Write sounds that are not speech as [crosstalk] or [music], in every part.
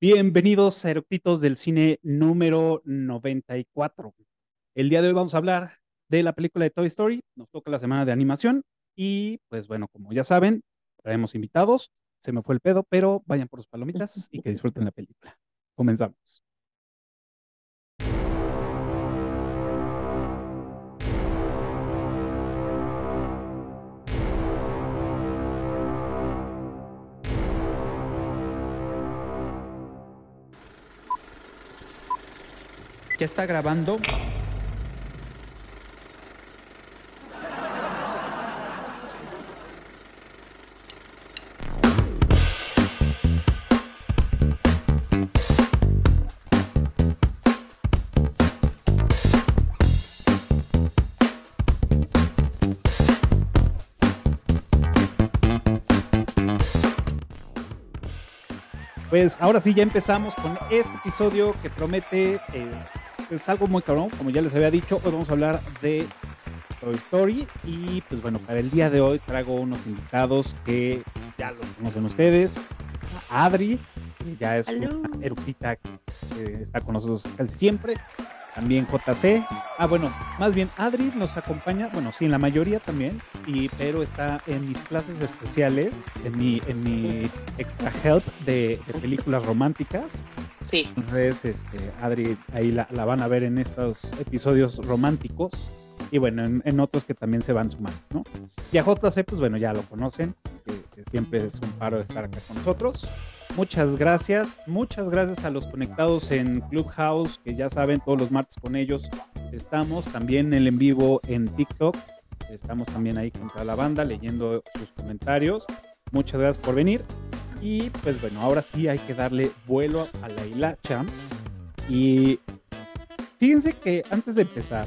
Bienvenidos a Eructitos del Cine número 94. El día de hoy vamos a hablar de la película de Toy Story. Nos toca la semana de animación y pues bueno, como ya saben, traemos invitados. Se me fue el pedo, pero vayan por sus palomitas y que disfruten la película. Comenzamos. ¿Ya está grabando? Pues ahora sí, ya empezamos con este episodio que promete eh, es algo muy cabrón, como ya les había dicho, hoy vamos a hablar de Toy Story y pues bueno, para el día de hoy traigo unos invitados que ya los conocen ustedes. Adri, que ya es una erudita que está con nosotros casi siempre. También JC. Ah, bueno, más bien Adri nos acompaña, bueno, sí, en la mayoría también, y, pero está en mis clases especiales, en mi, en mi extra help de, de películas románticas. Sí. Entonces, este, Adri, ahí la, van a ver en estos episodios románticos y bueno, en, otros que también se van sumando, ¿no? Y a JC, pues bueno, ya lo conocen, que, siempre es un paro estar acá con nosotros. Muchas gracias, muchas gracias a los conectados en Clubhouse, que ya saben, todos los martes con ellos estamos, también el en vivo en TikTok, estamos también ahí contra la banda leyendo sus comentarios. Muchas gracias por venir. Y pues bueno, ahora sí hay que darle vuelo a la hilacha. Y fíjense que antes de empezar,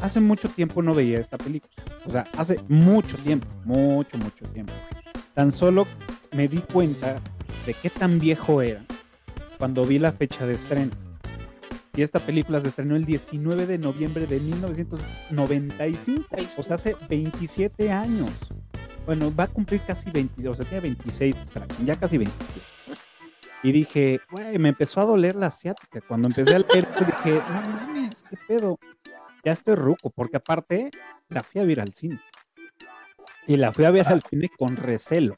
hace mucho tiempo no veía esta película. O sea, hace mucho tiempo, mucho, mucho tiempo. Tan solo me di cuenta de qué tan viejo era cuando vi la fecha de estreno. Y esta película se estrenó el 19 de noviembre de 1995, o sea, hace 27 años. Bueno, va a cumplir casi 20, o sea, tiene 26, ya casi 27. Y dije, güey, me empezó a doler la asiática. Cuando empecé a leer, dije, no mames, qué pedo. Ya estoy ruco, porque aparte la fui a ver al cine. Y la fui a ver al cine con recelo.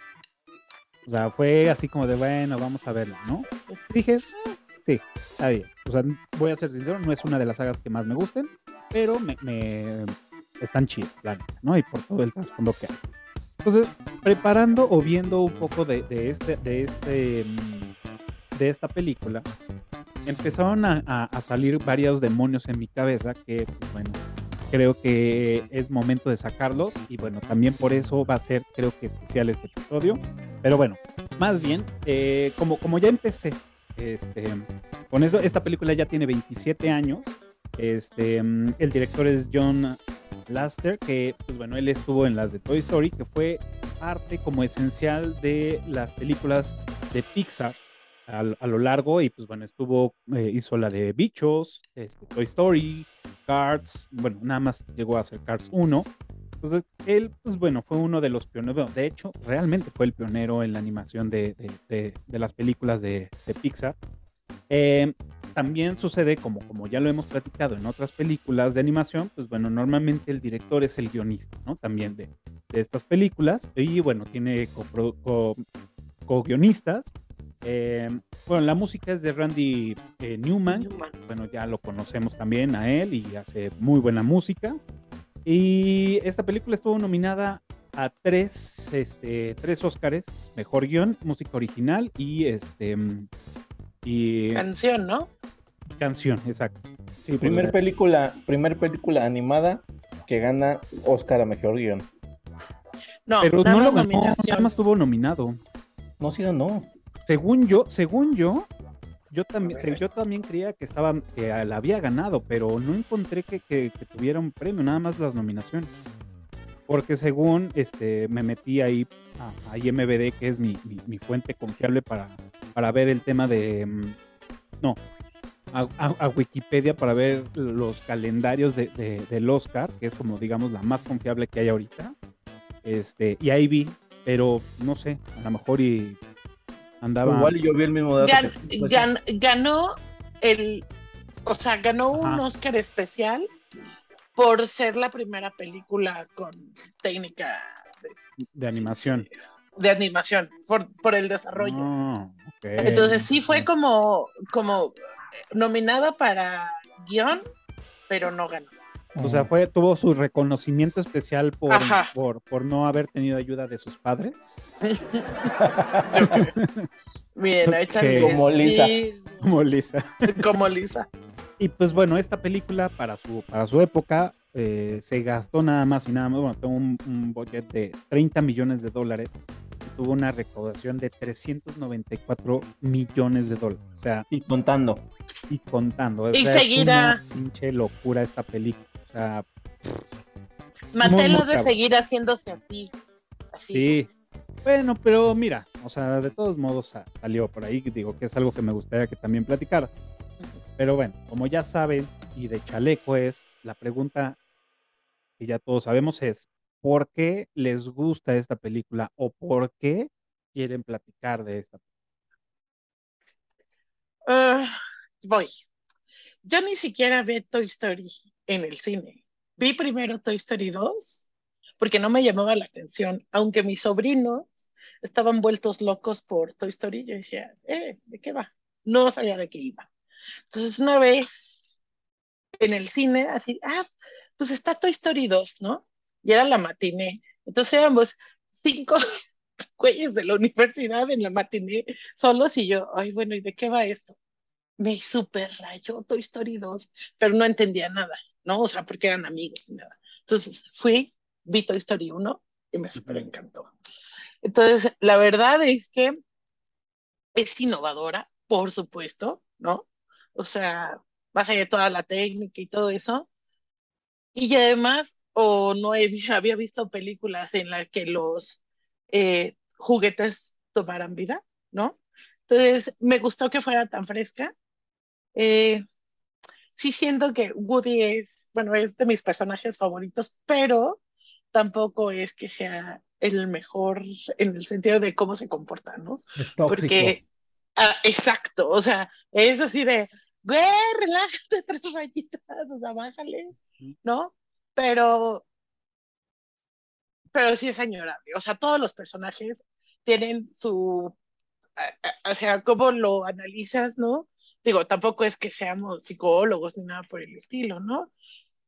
O sea, fue así como de, bueno, vamos a verla, ¿no? dije, ah, sí, está bien. O sea, voy a ser sincero, no es una de las sagas que más me gusten, pero me, me están chidas, ¿no? Y por todo el trasfondo que hay. Entonces, preparando o viendo un poco de, este, de, este, mm, de esta película, empezaron a, salir varios demonios en mi cabeza que, pues, bueno, creo que es momento de sacarlos y bueno, también por eso va a ser, creo que especial este episodio. Pero bueno, más bien, eh, como, como ya empecé, este, con esto, esta película ya tiene 27 años. Este, mm, el director es John Laster, que pues bueno, él estuvo en las de Toy Story, que fue parte como esencial de las películas de Pixar a, lo largo y pues bueno, estuvo, eh, hizo la de Bichos, este, Toy Story, Cards, bueno, nada más llegó a hacer Cards 1. Entonces, él, pues bueno, fue uno de los pioneros, de hecho, realmente fue el pionero en la animación de, de, de, las películas de, Pixar. Eh, también sucede, como, como ya lo hemos platicado en otras películas de animación, pues bueno, normalmente el director es el guionista, ¿no? También de, de estas películas. Y bueno, tiene co-guionistas. Eh, bueno, la música es de Randy eh, Newman. Bueno, ya lo conocemos también a él y hace muy buena música. Y esta película estuvo nominada a tres, este, tres Óscares, mejor guion, música original y este y canción, ¿no? Canción, exacto. Sí, primer película, primer película animada que gana Oscar a mejor guion. No, pero no lo ganó, nada más estuvo nominado. No, sí no. Según yo, según yo, yo también, yo también creía que estaba, que la había ganado, pero no encontré que, que, tuviera un premio, nada más las nominaciones. Porque según este me metí ahí a, IMBD, que es mi, mi, fuente confiable para, para ver el tema de. Mm, no, a, Wikipedia para ver los calendarios de, del Oscar, que es como digamos la más confiable que hay ahorita. Este, y ahí vi pero no sé, a lo mejor y andaba. Igual yo vi el mismo dato. Gan- pues, gan- ganó el, o sea, ganó un. Oscar especial por ser la primera película con técnica de, de animación. de animación, por, por el desarrollo. Entonces sí fue como, como nominada para guion, pero no ganó. O sea, fue, tuvo su reconocimiento especial por, Ajá. por, por no haber tenido ayuda de sus padres. [laughs] Bien, ahorita Ok. les Como Lisa. Como Lisa. como Lisa. Y pues bueno, esta película para su, para su época eh, se gastó nada más y nada más, bueno, tuvo un, un budget de 30 millones de dólares tuvo una recaudación de 394 millones de dólares. O sea, Y contando. y contando. O Y sea, es seguirá. una pinche locura esta película. O sea, ha de cabrón. seguir haciéndose así. Así. sí. Bueno, pero mira, o sea, de todos modos sa- salió por ahí, digo que es algo que me gustaría que también platicara. Pero bueno, como ya saben, y de chaleco es, la pregunta que ya todos sabemos es, ¿por qué les gusta esta película o por qué quieren platicar de esta? Ah, voy. Yo ni siquiera vi Toy Story en el cine. Vi primero Toy Story 2 porque no me llamaba la atención, aunque mis sobrinos estaban vueltos locos por Toy Story. Yo decía, eh, ¿de qué va? No sabía de qué iba. Entonces una vez en el cine, así, ah, pues está Toy Story 2, ¿no? Y era la matiné. Entonces éramos cinco [laughs] güeyes de la universidad en la matiné solos y yo, ay, bueno, ¿y de qué va esto? Me super rayó Toy Story 2, pero no entendía nada, ¿no? O sea, porque eran amigos y nada. Entonces fui, vi Toy Story 1 y me super encantó. Entonces, la verdad es que es innovadora, por supuesto, ¿no? O sea, más allá de toda la técnica y todo eso. Y además, o no he- había visto películas en las que los eh, juguetes tomaran vida, ¿no? Entonces, me gustó que fuera tan fresca. Eh, sí siento que Woody es, bueno, es de mis personajes favoritos, pero tampoco es que sea el mejor en el sentido de cómo se comporta, ¿no? Es. Porque, ah, exacto, o sea, es así de, güey, relájate tres rayitas, o sea, bájale, ¿no? Pero, pero sí es añorable, o sea, todos los personajes tienen su, o sea, cómo lo analizas, ¿no? Digo, tampoco es que seamos psicólogos ni nada por el estilo, ¿no?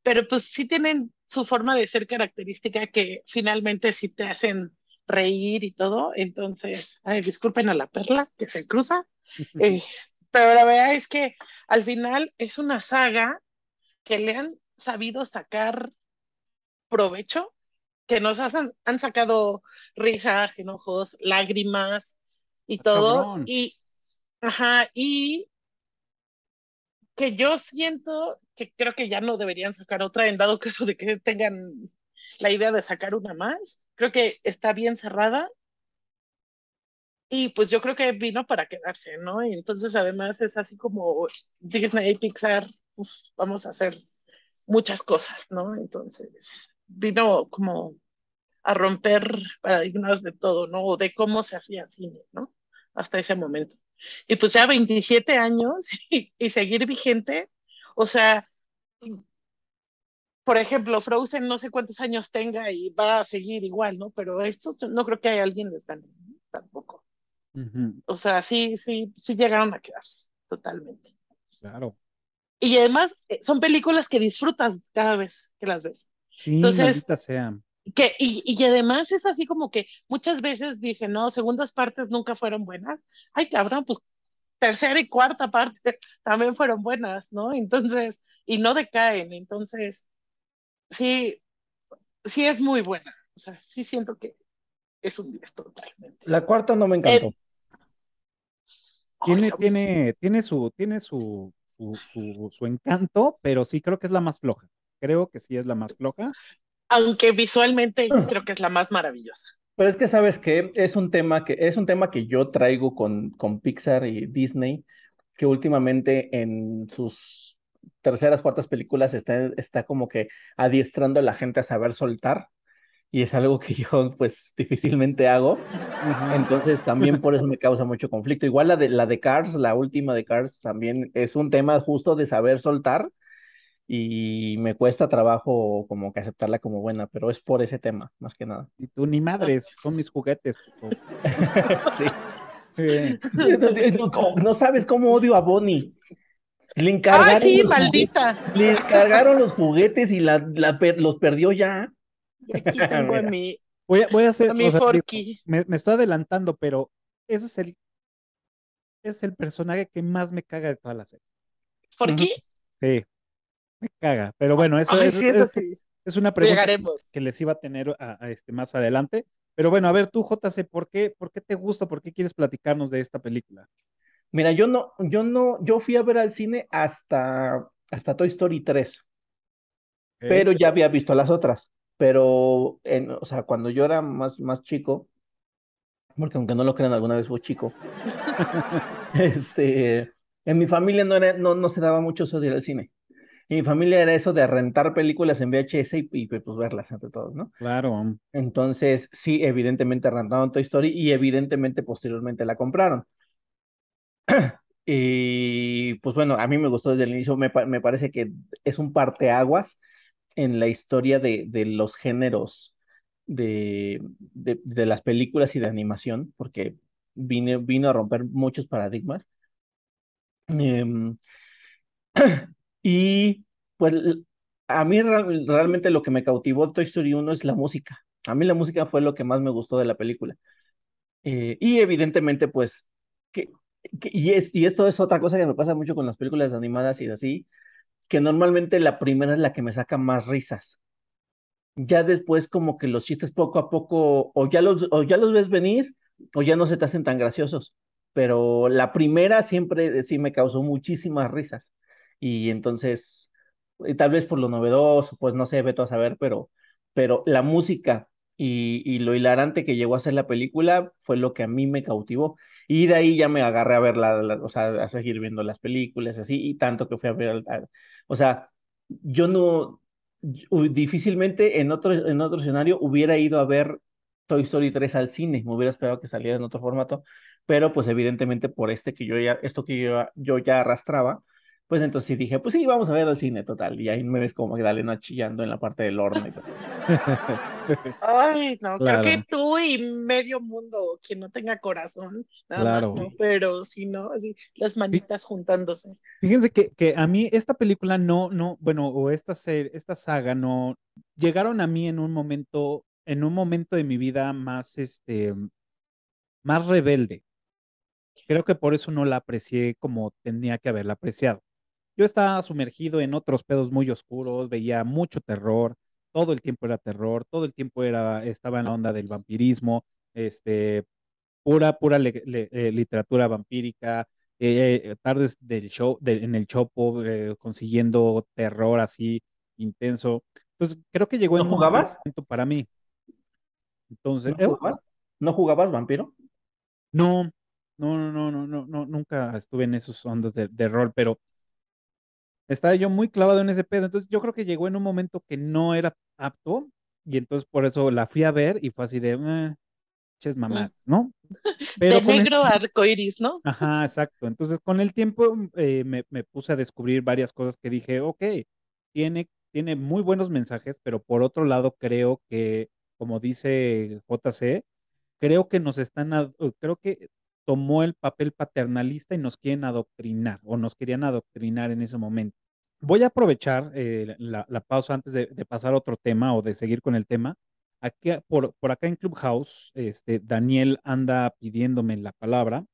Pero pues sí tienen su forma de ser característica que finalmente sí te hacen reír y todo. Entonces, ay, disculpen a la perla que se cruza. [laughs] Eh, pero la verdad es que al final es una saga que le han sabido sacar provecho, que nos hacen- han sacado risas, enojos, lágrimas y todo. cabrón. Y, ajá, y que yo siento que creo que ya no deberían sacar otra en dado caso de que tengan la idea de sacar una más. Creo que está bien cerrada. Y pues yo creo que vino para quedarse, ¿no? Y entonces además es así como Disney Pixar, uf, vamos a hacer muchas cosas, ¿no? Entonces vino como a romper paradigmas de todo, ¿no? O de cómo se hacía cine, ¿no? Hasta ese momento. Y pues ya 27 años [laughs] y, y seguir vigente, o sea, por ejemplo, Frozen no sé cuántos años tenga y va a seguir igual, ¿no? Pero estos no creo que haya alguien les gane, ¿no? tampoco. O sea, sí, sí, sí llegaron a quedarse, totalmente. claro. Y además eh, son películas que disfrutas cada vez que las ves. Sí, Entonces- maldita sea. Que, y, y además es así como que muchas veces dicen, no, segundas partes nunca fueron buenas. Ay, cabrón, pues tercera y cuarta parte [laughs] también fueron buenas, ¿no? Entonces, y no decaen. Entonces, sí, sí es muy buena. O sea, sí siento que es un 10 totalmente. La cuarta no me encantó. Eh, Tiene, tiene, tiene su, tiene su, su, su, su encanto, pero sí creo que es la más floja. Creo que sí es la más floja. aunque visualmente Ah. creo que es la más maravillosa. Pero es que sabes que es un tema que es un tema que yo traigo con, con Pixar y Disney, que últimamente en sus terceras, cuartas películas está, está como que adiestrando a la gente a saber soltar. Y es algo que yo pues difícilmente hago. Entonces también por eso me causa mucho conflicto. Igual la de la de Cars, la última de Cars también es un tema justo de saber soltar y me cuesta trabajo como que aceptarla como buena, pero es por ese tema, más que nada. Y tú ni madres, son mis juguetes. [laughs] sí. [laughs] No, sabes cómo odio a Bonnie. Le encargaron ¡Ah, sí, maldita! Le encargaron los juguetes y la, los perdió ya. Aquí [laughs] tengo a mi, voy a, voy a hacer. a mi Forky. me, me, estoy adelantando, pero ese es el. Es el personaje que más me caga de toda la serie. ¿Forky? Sí, me caga. Pero bueno, eso, Ay, es, sí, eso es, sí. es una pregunta Llegaremos. que les iba a tener a, a este más adelante. Pero bueno, a ver tú, JC, ¿por qué, ¿por qué te gusta? ¿Por qué quieres platicarnos de esta película? Mira, yo no, yo no, yo fui a ver al cine hasta, hasta Toy Story 3, Okay. pero ya había visto las otras. Pero, en, o sea, cuando yo era más, más chico, porque aunque no lo crean, alguna vez fui chico, [laughs] este, en mi familia no, era, no, no se daba mucho eso de ir al cine. En mi familia era eso de rentar películas en VHS y, y pues verlas entre todos, ¿no? Claro. Entonces, sí, evidentemente rentaron Toy Story y evidentemente posteriormente la compraron. [clears throat] y pues bueno, a mí me gustó desde el inicio, me, me parece que es un parteaguas en la historia de, de los géneros de, de, de, las películas y de animación, porque vine, vino a romper muchos paradigmas. Eh, [clears throat] y pues a mí real, realmente lo que me cautivó Toy Story 1 es la música. A mí la música fue lo que más me gustó de la película. Eh, y evidentemente, pues, que, y, es, y esto es otra cosa que me pasa mucho con las películas animadas y así, que normalmente la primera es la que me saca más risas. Ya después como que los chistes poco a poco o ya los, o ya los ves venir o ya no se te hacen tan graciosos. Pero la primera siempre sí me causó muchísimas risas. Y entonces, tal vez por lo novedoso, pues no sé, veto a saber, pero, pero la música y, y, lo hilarante que llegó a ser la película fue lo que a mí me cautivó. Y de ahí ya me agarré a ver, o sea, a seguir viendo las películas, así, y tanto que fui a ver, a, o sea, yo no, difícilmente en otro, en otro escenario hubiera ido a ver Toy Story 3 al cine, me hubiera esperado que saliera en otro formato, pero pues evidentemente por este que yo ya, esto que yo ya arrastraba, pues entonces sí dije, pues sí, vamos a ver al cine total. Y ahí me ves como que Dalena chillando en la parte del horno. Y [laughs] [laughs] Ay, no, claro. creo que tú y medio mundo, quien no tenga corazón, nada claro. más no, pero si no, así, las manitas juntándose. Fíjense que, que a mí esta película no, no, bueno, o esta, serie, esta saga no, llegaron a mí en un momento, en un momento de mi vida más, este, más rebelde. Creo que por eso no la aprecié como tenía que haberla apreciado yo estaba sumergido en otros pedos muy oscuros, veía mucho terror, todo el tiempo era terror, todo el tiempo era, estaba en la onda del vampirismo, este, pura, pura le, le, eh, literatura vampírica, eh, tardes del show, de, en el Chopo, eh, consiguiendo terror así intenso. Entonces, creo que llegó ¿No en jugabas? un momento para mí. Entonces, ¿No jugabas? ¿No jugabas vampiro? No, no, no, no, no, no, no, nunca estuve en esos ondas de, de rol, pero estaba yo muy clavado en ese pedo. Entonces yo creo que llegó en un momento que no era apto y entonces por eso la fui a ver y fue así de, eh, ches mamá, ¿no? [laughs] Pero de negro el... arcoiris, ¿no? Ajá, exacto. Entonces con el tiempo eh, me, me, puse a descubrir varias cosas que dije, ok, tiene, tiene muy buenos mensajes, pero por otro lado creo que, como dice JC, creo que nos están, creo que tomó el papel paternalista y nos quieren adoctrinar o nos querían adoctrinar en ese momento. Voy a aprovechar eh, la, la, pausa antes de, de, pasar a otro tema o de seguir con el tema. Aquí, por, por acá en Clubhouse, este, Daniel anda pidiéndome la palabra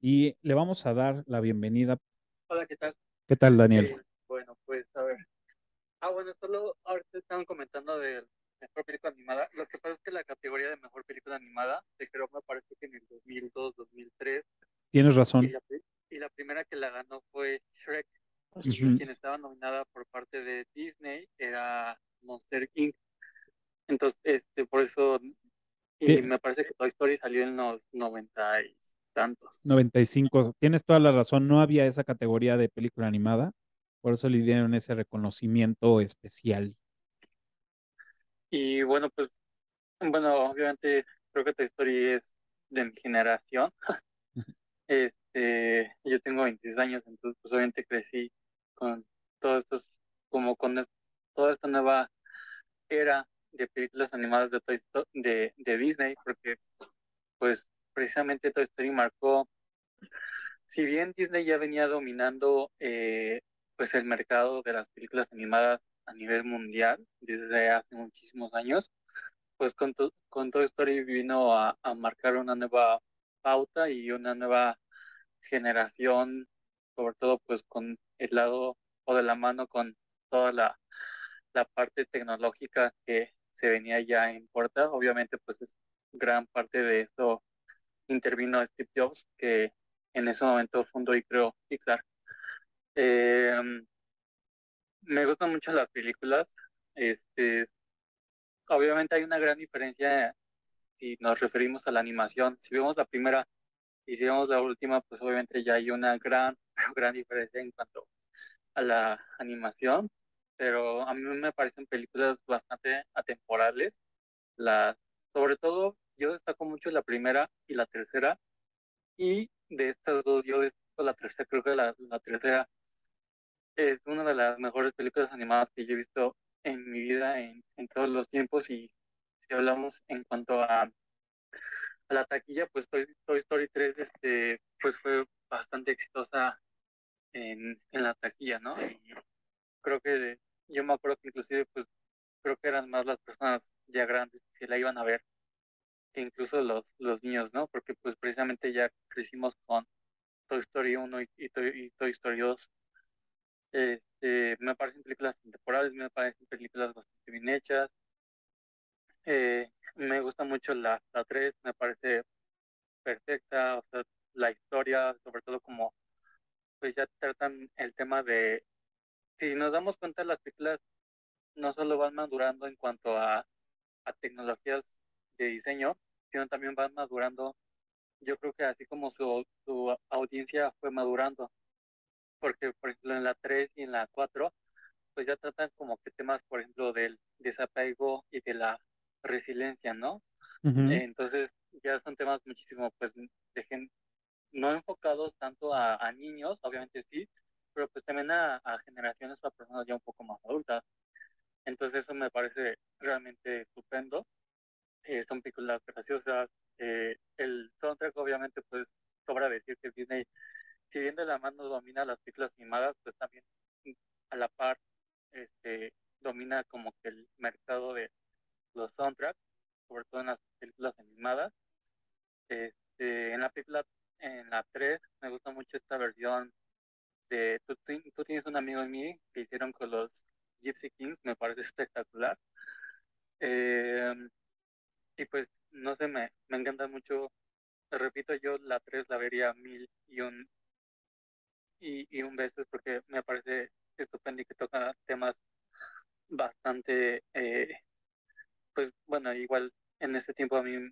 y le vamos a dar la bienvenida. Hola, ¿qué tal? ¿Qué tal, Daniel? Eh, bueno, pues a ver. Ah, bueno, solo ahorita estaban comentando de mejor película animada. Lo que pasa es que la categoría de mejor película animada se creó, me parece que en el 2002, 2003. Tienes razón. Y la, y la primera que la ganó fue Shrek. Uh -huh. Quien estaba nominada por parte de Disney era Monster Inc. Entonces, este, por eso, y ¿Qué? me parece que Toy Story salió en los 90 y tantos. 95. Tienes toda la razón, no había esa categoría de película animada, por eso le dieron ese reconocimiento especial. Y bueno, pues Bueno, obviamente creo que Toy Story es de mi generación. [laughs] este, yo tengo 26 años, entonces pues obviamente crecí con todos estos, como con toda esta nueva era de películas animadas de, de, de Disney, porque pues precisamente Toy Story marcó, si bien Disney ya venía dominando eh, pues el mercado de las películas animadas a nivel mundial desde hace muchísimos años, pues con, con Toy Story vino a, marcar una nueva pauta y una nueva generación, sobre todo pues con el lado o de la mano con toda la, la parte tecnológica que se venía ya en puerta. Obviamente pues es gran parte de esto intervino Steve Jobs, que en ese momento fundó y creó Pixar. Em, me gustan mucho las películas. Este, obviamente hay una gran diferencia si nos referimos a la animación. Si vemos la primera y si vemos la última, pues obviamente ya hay una gran, [laughs] gran diferencia en cuanto a la animación. Pero a mí me parecen películas bastante atemporales. Las, sobre todo, yo destaco mucho la primera y la tercera. Y de estas dos, yo destaco la tercera. Creo que la, tercera es una de las mejores películas animadas que yo he visto en mi vida en, todos los tiempos y si hablamos en cuanto a, la taquilla, pues Toy, Story 3 este, pues fue bastante exitosa en, la taquilla, ¿no? Creo que yo me acuerdo que inclusive pues creo que eran más las personas ya grandes que la iban a ver que incluso los, los niños, ¿no? Porque pues precisamente ya crecimos con Toy Story 1 y, y Toy Story 2 este, me parecen películas temporales, me parecen películas bastante bien hechas. Eh, me gusta mucho la, la 3, me parece perfecta, o sea, la historia, sobre todo como pues ya tratan el tema de, si nos damos cuenta, las películas no solo van madurando en cuanto a, a tecnologías de diseño, sino también van madurando, yo creo que así como su, su audiencia fue madurando porque por ejemplo en la 3 y en la 4, pues ya tratan como que temas, por ejemplo, del desapego y de la resiliencia, ¿no? entonces ya son temas muchísimo, pues, de no enfocados tanto a, niños, obviamente sí, pero pues también a, generaciones o a personas ya un poco más adultas. Entonces eso me parece realmente estupendo. Eh, son películas graciosas. Eh, el soundtrack obviamente pues sobra decir que Disney si bien de la mano domina las películas animadas, pues también a la par este, domina como que el mercado de los soundtracks, sobre todo en las películas animadas. Este, en la película, en la 3, me gusta mucho esta versión de Tú, tú tienes un amigo en mí que hicieron con los Gypsy Kings, me parece [laughs] espectacular. Em, y pues, no sé, me, me encanta mucho. Repito, yo la 3 la vería mil y un y, un beso porque me parece estupendo y que toca temas bastante, eh, pues bueno, igual en este tiempo a mí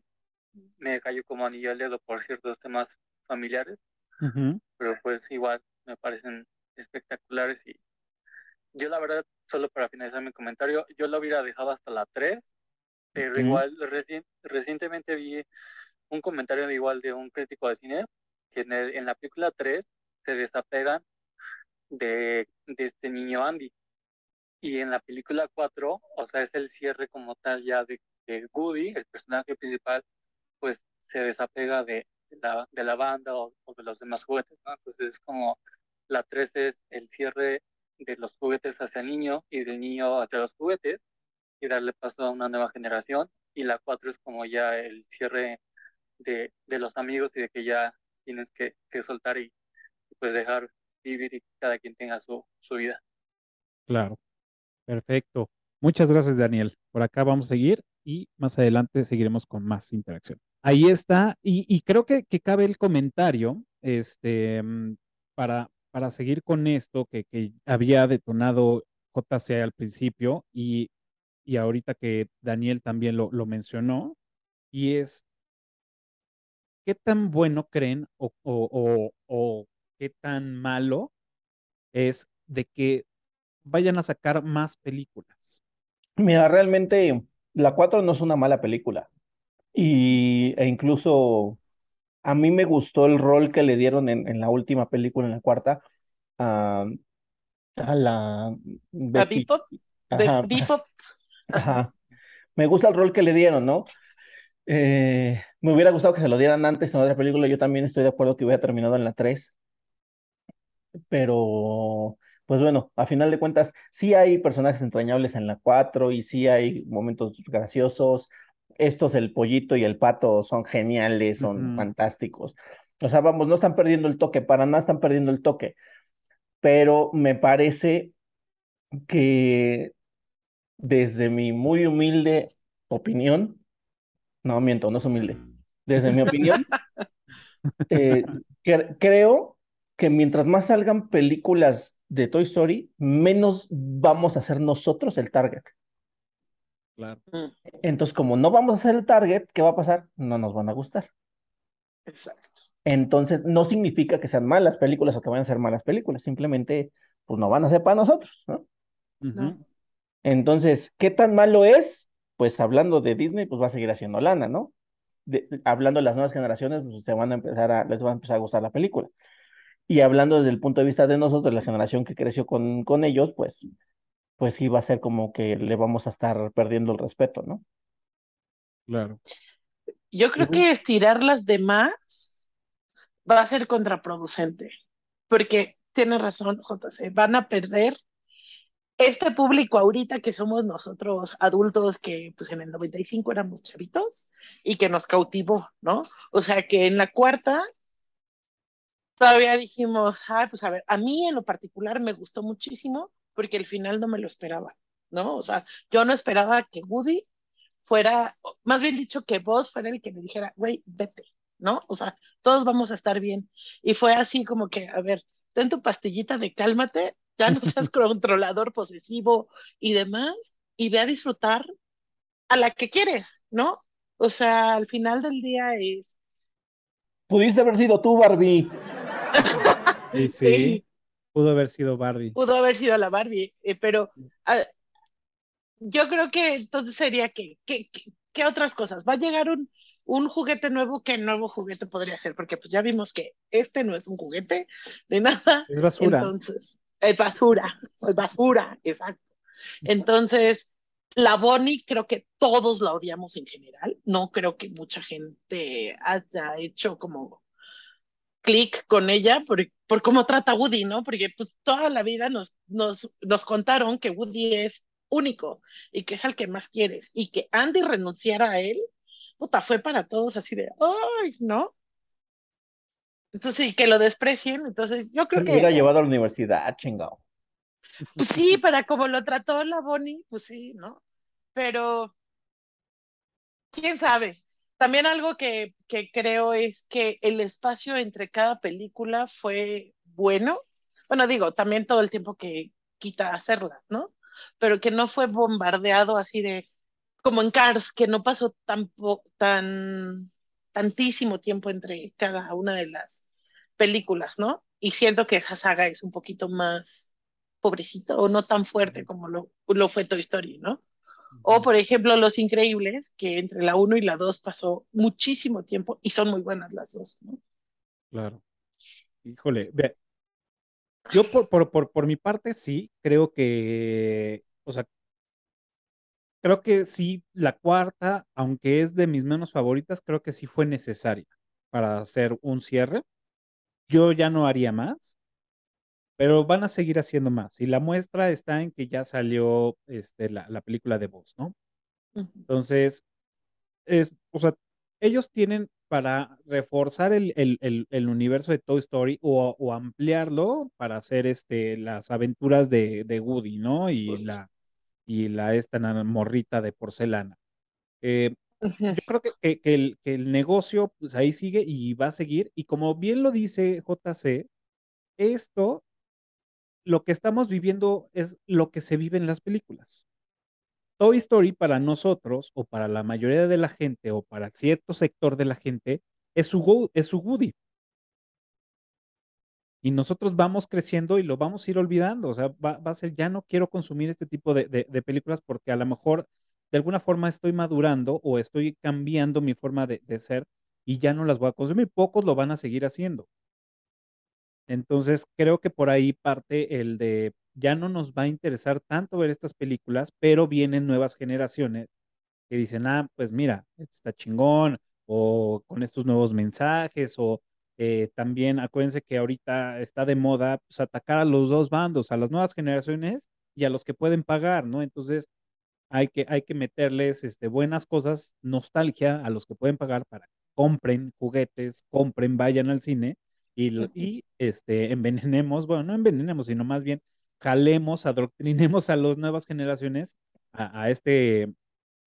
me cayó como anillo al dedo por ciertos temas familiares, pero pues igual me parecen espectaculares y yo la verdad, solo para finalizar mi comentario, yo lo hubiera dejado hasta la 3, pero igual recientemente vi un comentario igual de un crítico de cine que en, en la película 3 se desapegan de, este niño Andy. Y en la película 4, o sea, es el cierre como tal ya de, de Woody, el personaje principal, pues se desapega de, la, de la banda o, de los demás juguetes, ¿no? Entonces es como la 3 es el cierre de los juguetes hacia el niño y del niño hacia los juguetes y darle paso a una nueva generación. Y la 4 es como ya el cierre de, de los amigos y de que ya tienes que, que soltar y, pues dejar vivir y cada quien tenga su, su vida. Claro, perfecto. Muchas gracias, Daniel. Por acá vamos a seguir y más adelante seguiremos con más interacción. Ahí está, y, creo que, cabe el comentario este, para, para seguir con esto que, que había detonado JC al principio y, y ahorita que Daniel también lo, lo mencionó, y es, ¿qué tan bueno creen o, o, o qué tan malo es de que vayan a sacar más películas. Mira, realmente la 4 no es una mala película. Y, e incluso a mí me gustó el rol que le dieron en, en la última película, en la cuarta, a, a la A. Bebop, Ajá, Bebop, ajá. [laughs] ajá. Me gusta el rol que le dieron, ¿no? Eh, me hubiera gustado que se lo dieran antes en otra película. Yo también estoy de acuerdo que hubiera terminado en la 3, pero pues bueno, a final de cuentas, sí hay personajes entrañables en la 4 y sí hay momentos graciosos. Estos, el pollito y el pato, son geniales, son fantásticos. O sea, vamos, no están perdiendo el toque, para nada están perdiendo el toque, pero me parece que desde mi muy humilde opinión, no miento, no es humilde, desde mi opinión, [laughs] eh, cre- creo que mientras más salgan películas de Toy Story, menos vamos a ser nosotros el target. Claro. Mm, Entonces, como no vamos a ser el target, ¿qué va a pasar? No nos van a gustar. Exacto. Entonces, no significa que sean malas películas o que vayan a ser malas películas, simplemente, pues no van a ser para nosotros, ¿no? Entonces, ¿qué tan malo es? Pues hablando de Disney, pues va a seguir haciendo lana, ¿no? De- hablando de las nuevas generaciones, pues se van a empezar a, les va a empezar a gustar la película. Y hablando desde el punto de vista de nosotros, la generación que creció con, con ellos, pues, pues sí va a ser como que le vamos a estar perdiendo el respeto, ¿no? Claro. Yo creo que estirar las demás va a ser contraproducente, porque tiene razón, JC, van a perder este público ahorita que somos nosotros adultos que pues en el 95 éramos chavitos y que nos cautivó, ¿no? O sea que en la cuarta todavía dijimos, ah, pues a ver, a mí en lo particular me gustó muchísimo porque el final no me lo esperaba, ¿no? O sea, yo no esperaba que Woody fuera, más bien dicho, que vos fuera el que le dijera, güey, vete, ¿no? O sea, todos vamos a estar bien. Y fue así como que, a ver, ten tu pastillita de cálmate, ya no seas [laughs] controlador posesivo y demás, y ve a disfrutar a la que quieres, ¿no? O sea, al final del día es, Pudiste haber sido tú, Barbie. [laughs] Y sí, sí, pudo haber sido Barbie. pudo haber sido la Barbie, eh, pero ah, yo creo que entonces sería que, ¿qué, qué, qué otras cosas? Va a llegar un, un juguete nuevo, ¿qué nuevo juguete podría ser? Porque pues ya vimos que este no es un juguete ni nada, Es basura. entonces, es basura, es basura, exacto. Entonces, la Bonnie creo que todos la odiamos en general, no creo que mucha gente haya hecho como clic con ella por, por cómo trata Woody, ¿no? Porque pues toda la vida nos, nos, nos contaron que Woody es único y que es al que más quieres y que Andy renunciara a él, puta, fue para todos así de, ay, ¿no? Entonces, y que lo desprecien, entonces yo creo lo hubiera que, llevado a la universidad, chingado. pues sí, para como lo trató la Bonnie, pues sí, ¿no? Pero, quién sabe. También algo que, que creo es que el espacio entre cada película fue bueno. Bueno, digo, también todo el tiempo que quita hacerla, ¿no? Pero que no fue bombardeado así de, como en Cars, que no pasó tan, tan, tantísimo tiempo entre cada una de las películas, ¿no? Y siento que esa saga es un poquito más pobrecita o no tan fuerte como lo, lo fue Toy Story, ¿no? O, por ejemplo, Los Increíbles, que entre la 1 y la 2 pasó muchísimo tiempo y son muy buenas las dos, ¿no? Claro. Híjole, ve, yo por, por, por, por mi parte sí, creo que, o sea, creo que sí, la cuarta, aunque es de mis menos favoritas, creo que sí fue necesaria para hacer un cierre. Yo ya no haría más, pero van a seguir haciendo más. Y la muestra está en que ya salió este, la, la película de Voz, ¿no? Entonces, es, o sea, ellos tienen para reforzar el, el, el, el universo de Toy Story o, o ampliarlo para hacer este, las aventuras de, de Woody, ¿no? Y la, y la esta morrita de porcelana. Eh, yo creo que, que- que el, que el negocio, pues ahí sigue y va a seguir. Y como bien lo dice JC, esto, lo que estamos viviendo es lo que se vive en las películas. Toy Story para nosotros, o para la mayoría de la gente, o para cierto sector de la gente, es su, Wo- es su. Y nosotros vamos creciendo y lo vamos a ir olvidando. O sea, va, va a ser, ya no quiero consumir este tipo de, de- de películas porque a lo mejor de alguna forma estoy madurando o estoy cambiando mi forma de, de ser y ya no las voy a consumir. Pocos lo van a seguir haciendo. Entonces, creo que por ahí parte el de ya no nos va a interesar tanto ver estas películas, pero vienen nuevas generaciones que dicen, ah, pues mira, este está chingón, o con estos nuevos mensajes, o eh, también acuérdense que ahorita está de moda pues, atacar a los dos bandos, a las nuevas generaciones y a los que pueden pagar, ¿no? Entonces, hay que, hay que meterles este, buenas cosas, nostalgia a los que pueden pagar para que compren juguetes, compren, vayan al cine y, y este, envenenemos, bueno, no envenenemos, sino más bien jalemos, adoctrinemos a las nuevas generaciones a, a este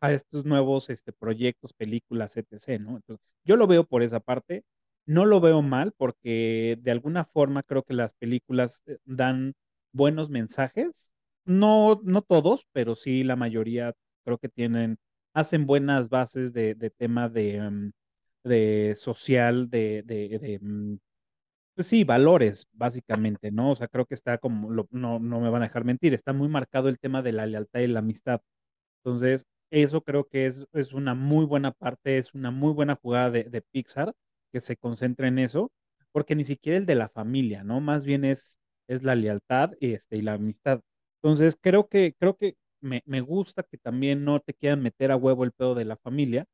a estos nuevos este, proyectos, películas, etc., ¿no? Entonces, yo lo veo por esa parte, no lo veo mal porque de alguna forma creo que las películas eh, dan buenos mensajes, no, no todos, pero sí la mayoría creo que tienen, hacen buenas bases de, de tema de, mm, de social, de, de, de mm, pues sí, valores, básicamente, ¿no? O sea, creo que está como, no, no me van a dejar mentir, está muy marcado el tema de la lealtad y la amistad. Entonces, eso creo que es, es una muy buena parte, es una muy buena jugada de, Pixar que se concentra en eso, porque ni siquiera el de la familia, ¿no? Más bien es, es la lealtad y, este, y la amistad. Entonces, creo que, creo que me, me gusta que también no te quieran meter a huevo el pedo de la familia,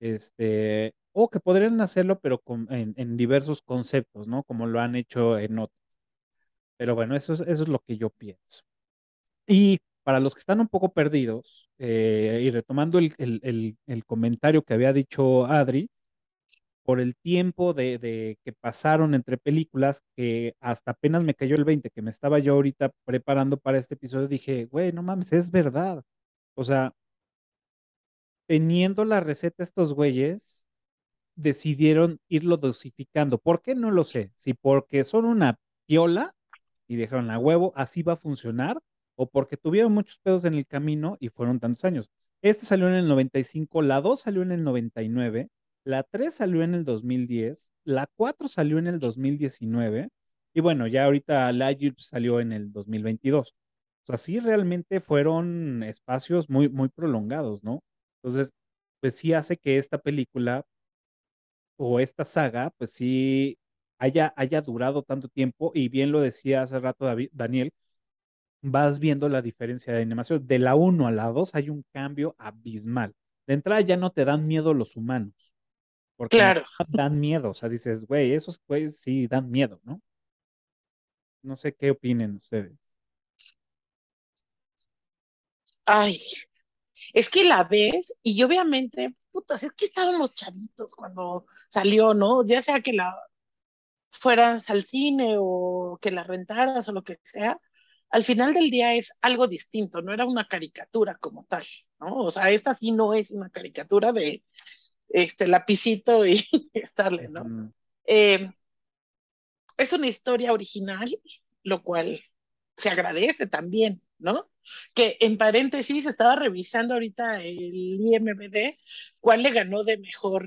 este, o que podrían hacerlo, pero con, en, en diversos conceptos, ¿no? Como lo han hecho en otros. Pero bueno, eso es, eso es lo que yo pienso. Y para los que están un poco perdidos, eh, y retomando el, el, el, el, comentario que había dicho Adri, por el tiempo de, de, que pasaron entre películas, que hasta apenas me cayó el 20, que me estaba yo ahorita preparando para este episodio, dije, güey, no mames, es verdad. O sea, teniendo la receta estos güeyes, decidieron irlo dosificando. ¿Por qué? No lo sé. Si porque son una piola y dejaron a huevo, así va a funcionar, o porque tuvieron muchos pedos en el camino y fueron tantos años. Este salió en el 95, la 2 salió en el 99, la 3 salió en el 2010, la 4 salió en el 2019 y bueno, ya ahorita la salió en el 2022. O sea, sí realmente fueron espacios muy, muy prolongados, ¿no? Entonces, pues sí hace que esta película o esta saga, pues sí haya, haya durado tanto tiempo y bien lo decía hace rato David, Daniel, vas viendo la diferencia de animación. De la 1 a la 2 hay un cambio abismal. De entrada ya no te dan miedo los humanos. Porque claro. dan miedo. O sea, dices, güey, esos güeyes sí dan miedo, ¿no? No sé qué opinen ustedes. Ay, es que la ves y obviamente, putas, es que estábamos chavitos cuando salió, ¿no? Ya sea que la fueras al cine o que la rentaras o lo que sea, al final del día es algo distinto, no era una caricatura como tal, ¿no? O sea, esta sí no es una caricatura de este lapicito y [laughs] estarle, ¿no? Mm. Eh, es una historia original, lo cual se agradece también, ¿no? Que en paréntesis estaba revisando ahorita el IMBD, cuál le ganó de mejor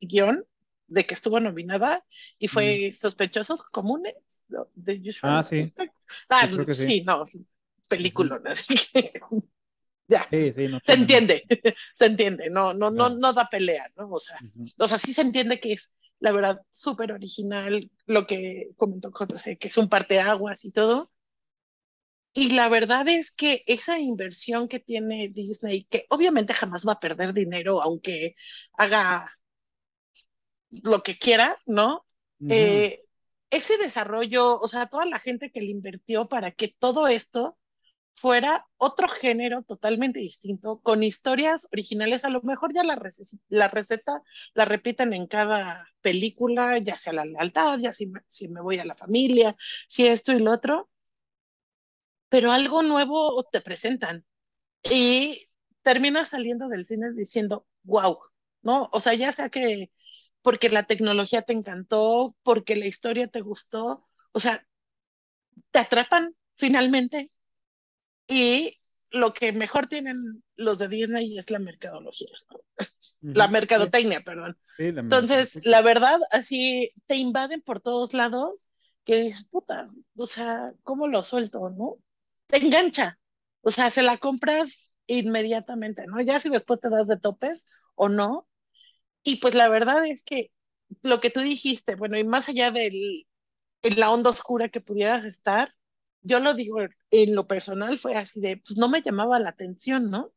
guion, de que estuvo nominada, y fue mm. Sospechosos Comunes, de Usual ah, sí. Ah, sí. sí. no, película, [laughs] así que ya, sí, sí, no se entiende, [laughs] se entiende, no, no, no, no da pelea, ¿no? O sea, uh -huh. o sea, sí se entiende que es, la verdad, súper original lo que comentó JC, que es un parteaguas y todo. Y la verdad es que esa inversión que tiene Disney, que obviamente jamás va a perder dinero, aunque haga lo que quiera, ¿no? Uh -huh. eh, ese desarrollo, o sea, toda la gente que le invirtió para que todo esto fuera otro género totalmente distinto, con historias originales, a lo mejor ya la, receta la, receta la repiten en cada película, ya sea la lealtad, ya si me, si me voy a la familia, si esto y lo otro, pero algo nuevo te presentan y terminas saliendo del cine diciendo, wow, ¿no? O sea, ya sea que porque la tecnología te encantó, porque la historia te gustó, o sea, te atrapan finalmente. Y lo que mejor tienen los de Disney es la mercadología, ¿no? uh -huh. la mercadotecnia, sí. perdón. Sí, la Entonces, la verdad, así te invaden por todos lados que dices, puta, o sea, ¿cómo lo suelto, no? Te engancha, o sea, se la compras inmediatamente, ¿no? Ya si después te das de topes o no. Y pues la verdad es que lo que tú dijiste, bueno, y más allá en la onda oscura que pudieras estar, yo lo digo en lo personal, fue así de, pues no me llamaba la atención, ¿no?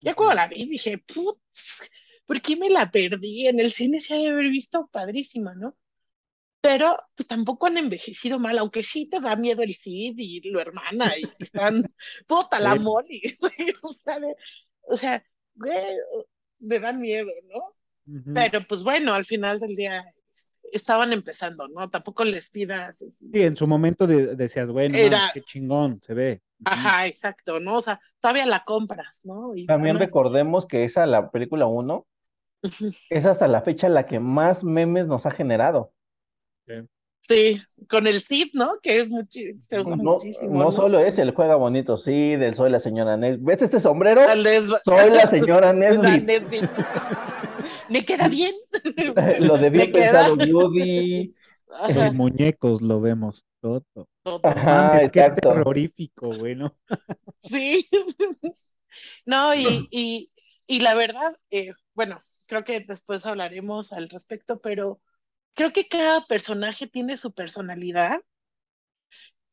Ya cuando la vi dije, putz, ¿por qué me la perdí? En el cine se ha de haber visto padrísima, ¿no? Pero pues tampoco han envejecido mal, aunque sí te da miedo el Cid y lo hermana y están, puta, la Molly, [laughs] o sea, o sea, güey, me dan miedo, ¿no? Pero pues bueno, al final del día estaban empezando, ¿no? Tampoco les pidas. Sí, en su momento decías, bueno, Era... qué chingón, se ve. Ajá, exacto, ¿no? O sea, todavía la compras, ¿no? Y También recordemos que esa, la película 1, es hasta la fecha la que más memes nos ha generado. Sí. con el Cid, ¿no? Que es se usa no, muchísimo. No, solo es el juega bonito, sí, del soy la señora Nesbit. ¿Ves este sombrero? Soy la [laughs] señora Nesbit. [laughs] me queda bien. [laughs] lo debió pensar Woody. Los muñecos lo vemos todo. Ajá, es que terrorífico, bueno. Sí. No, y, y, la verdad, eh, bueno, creo que después hablaremos al respecto, pero creo que cada personaje tiene su personalidad,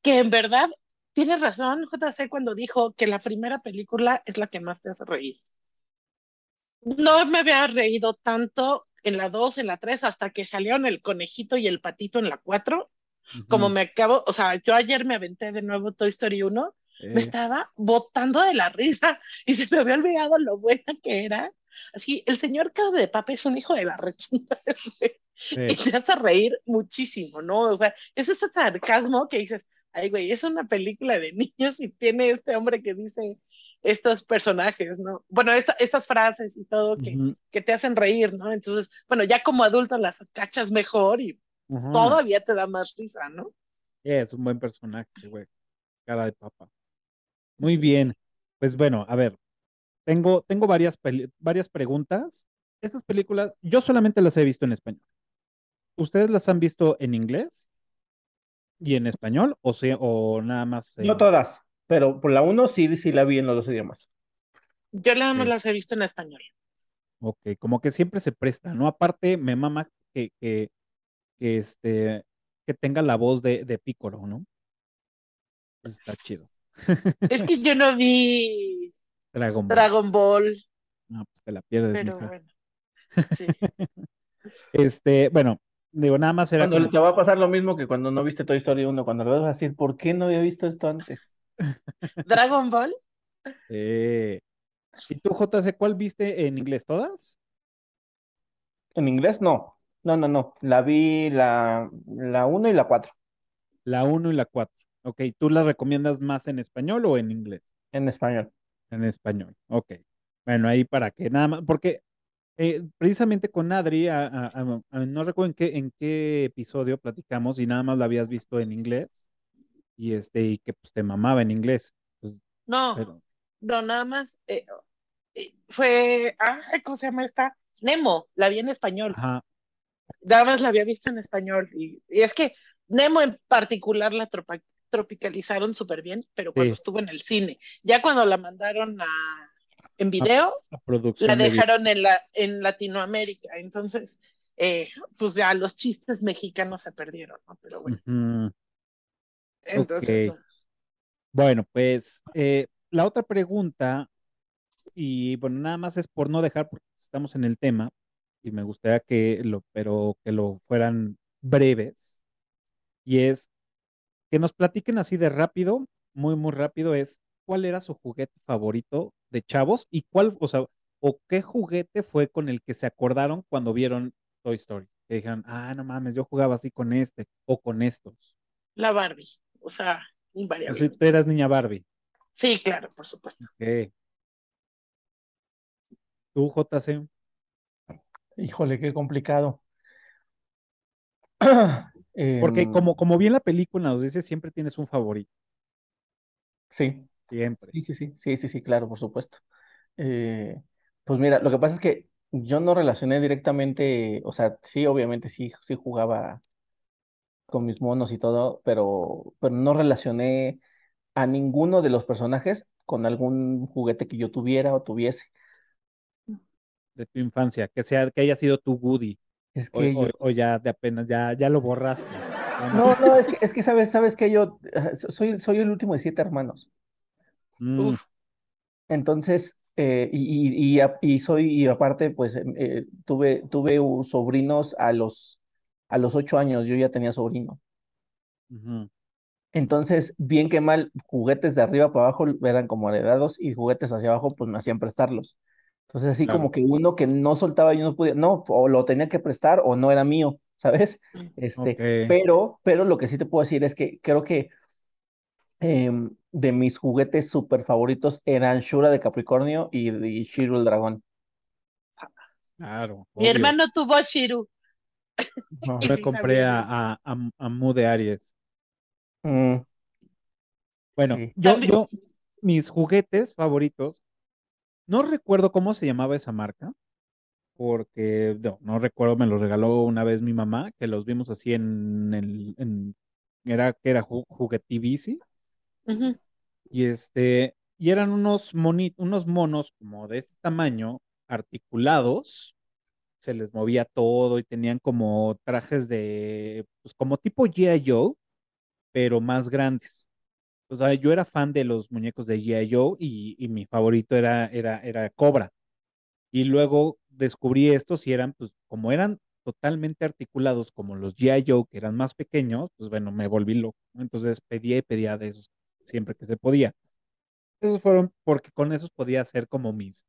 que en verdad tiene razón JC cuando dijo que la primera película es la que más te hace reír no me había reído tanto en la 2, en la 3, hasta que salieron el conejito y el patito en la 4. Como me acabo, o sea, yo ayer me aventé de nuevo Toy Story 1, me estaba botando de la risa y se me había olvidado lo buena que era. Así, el señor Cao de Papa es un hijo de la rechina y te hace reír muchísimo, ¿no? O sea, es ese sarcasmo que dices, ay, güey, es una película de niños y tiene este hombre que dice, estos personajes, ¿no? Bueno, estas frases y todo que, que, te hacen reír, ¿no? Entonces, bueno, ya como adulto las cachas mejor y todavía te da más risa, ¿no? es un buen personaje, güey. Cara de papa. Muy bien. Pues bueno, a ver, tengo, tengo varias, varias preguntas. Estas películas, yo solamente las he visto en español. ¿Ustedes las han visto en inglés y en español o, sea, o nada más? No todas. Pero por la uno sí, sí la vi en los dos idiomas. Yo nada más las he visto en español. Ok, como que siempre se presta, ¿no? Aparte, me mama que, que, este, que tenga la voz de, de Pícoro, ¿no? está chido. Es que yo no vi Dragon Ball. Dragon Ball. No, pues te la pierdes. Pero bueno. [laughs] Sí. este, bueno, digo, nada más era. Cuando te va a pasar lo mismo que cuando no viste Toy Story 1, cuando le vas a decir, ¿por qué no había visto esto antes? [laughs] Dragon Ball. ¿Y tú, JC, cuál viste en inglés? ¿Todas? En inglés no. No, no, no. La vi la, la 1 y la 4. La 1 y la 4. Ok, ¿tú las recomiendas más en español o en inglés? En español. En español, ok. Bueno, ahí para que nada más, porque eh, precisamente con Adri, no recuerdo en qué, en qué episodio platicamos y nada más la habías visto en inglés y este, y que pues te mamaba en inglés. Pues, no, no, nada más eh, eh, fue, ay, ¿cómo se llama esta? Nemo, la vi en español. Ajá. Nada más la había visto en español. Y, es que Nemo en particular la tropicalizaron súper bien, pero cuando estuvo en el cine. Ya cuando la mandaron a en video, la dejaron en, la, en Latinoamérica. Entonces, eh, pues ya los chistes mexicanos se perdieron, ¿no? Pero bueno. Entonces, bueno, pues eh, la otra pregunta, y bueno, nada más es por no dejar, porque estamos en el tema, y me gustaría que lo, pero que lo fueran breves, y es que nos platiquen así de rápido, muy, muy rápido, es cuál era su juguete favorito de chavos y cuál, o sea, o qué juguete fue con el que se acordaron cuando vieron Toy Story. Que dijeron, ah, no mames, yo jugaba así con este o con estos. La Barbie o sea, invariable. Si tú eras niña Barbie. Sí, claro, por supuesto. Okay. ¿Tú, JC? Híjole, qué complicado. Porque em, como, como bien la película nos dice, siempre tienes un favorito. Sí. Siempre. Sí, sí, sí, sí, sí, sí, claro, por supuesto. Eh, pues mira, lo que pasa es que yo no relacioné directamente, o sea, sí, obviamente sí, sí jugaba con mis monos y todo, pero, pero no relacioné a ninguno de los personajes con algún juguete que yo tuviera o tuviese. De tu infancia, que sea, que haya sido tu Woody. Es O, que o- yo- o ya de apenas, ya, ya lo borraste. No, no, es que, es que sabes, sabes que yo eh, soy, soy el último de siete hermanos. Mm, Uf. Entonces, eh, y, y, y, soy, y aparte, pues em, eh, tuve, tuve sobrinos a los, a los ocho años, yo ya tenía sobrino. Entonces, bien que mal, juguetes de arriba para abajo eran como heredados y juguetes hacia abajo, pues me hacían prestarlos. Entonces, así Claro. como que uno que no soltaba, yo no podía, no, o lo tenía que prestar o no era mío, ¿sabes? Este, Ok. pero, pero lo que sí te puedo decir es que creo que em, de mis juguetes súper favoritos eran Shura de Capricornio y, y Shiro el dragón. Claro. Mi obvio. hermano tuvo a Shiru. No. [laughs] Sí, compré a, a, a, a Mu de Aries. Mm, Bueno, Sí. yo, También- yo, mis juguetes favoritos, no recuerdo cómo se llamaba esa marca, porque no, no recuerdo, me los regaló una vez mi mamá, que los vimos así en el, en, era que era ju- Juguetivici, Y este, y eran unos moni- unos monos como de este tamaño, articulados, se les movía todo y tenían como trajes de, pues como tipo G.I. Joe, pero más grandes. O yo era fan de los muñecos de G.I. Joe y, y mi favorito era, era, era Cobra. Y luego descubrí estos y eran, pues, como eran totalmente articulados como los G.I. Joe, que eran más pequeños, pues bueno, me volví loco. Entonces pedía y pedía de esos siempre que se podía. Esos fueron porque con esos podía hacer como mis,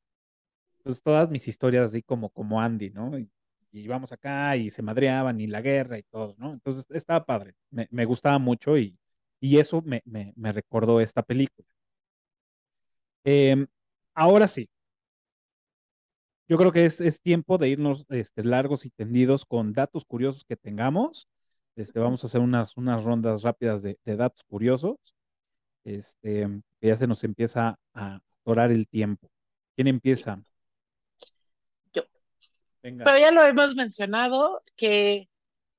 pues todas mis historias así como, como Andy, ¿no? Y, y íbamos acá y se madreaban y la guerra y todo, ¿no? Entonces estaba padre, me, me gustaba mucho y, y eso me, me, recordó esta película. Em, ahora sí, yo creo que es, es tiempo de irnos este, largos y tendidos con datos curiosos que tengamos. Este, vamos a hacer unas, unas rondas rápidas de datos curiosos. Este, que ya se nos empieza a atorar el tiempo. ¿Quién empieza? Yo. Venga. Pero ya lo hemos mencionado que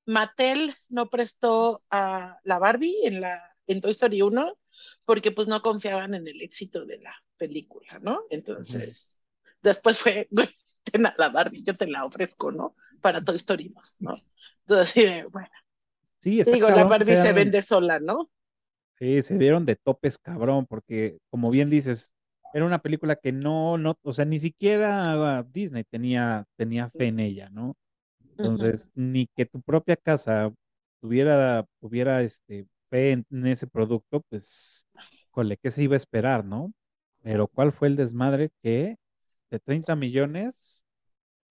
Mattel no prestó a la Barbie en la en Toy Story 1 porque pues no confiaban en el éxito de la película, ¿no? Entonces, después fue, [laughs] güey, ten a la Barbie, yo te la ofrezco, ¿no? Para Toy Story 2, ¿no? Entonces, bueno, Sí, está digo, la cabrón Barbie se vende sola, ¿no? Sí, se dieron de topes cabrón, porque como bien dices, era una película que no, no, o sea, ni siquiera Disney tenía, tenía fe en ella, ¿no? Entonces, ni que tu propia casa tuviera, tuviera este, fe en, en ese producto, pues, cole, ¿qué se iba a esperar, no? Pero ¿cuál fue el desmadre que de 30 millones,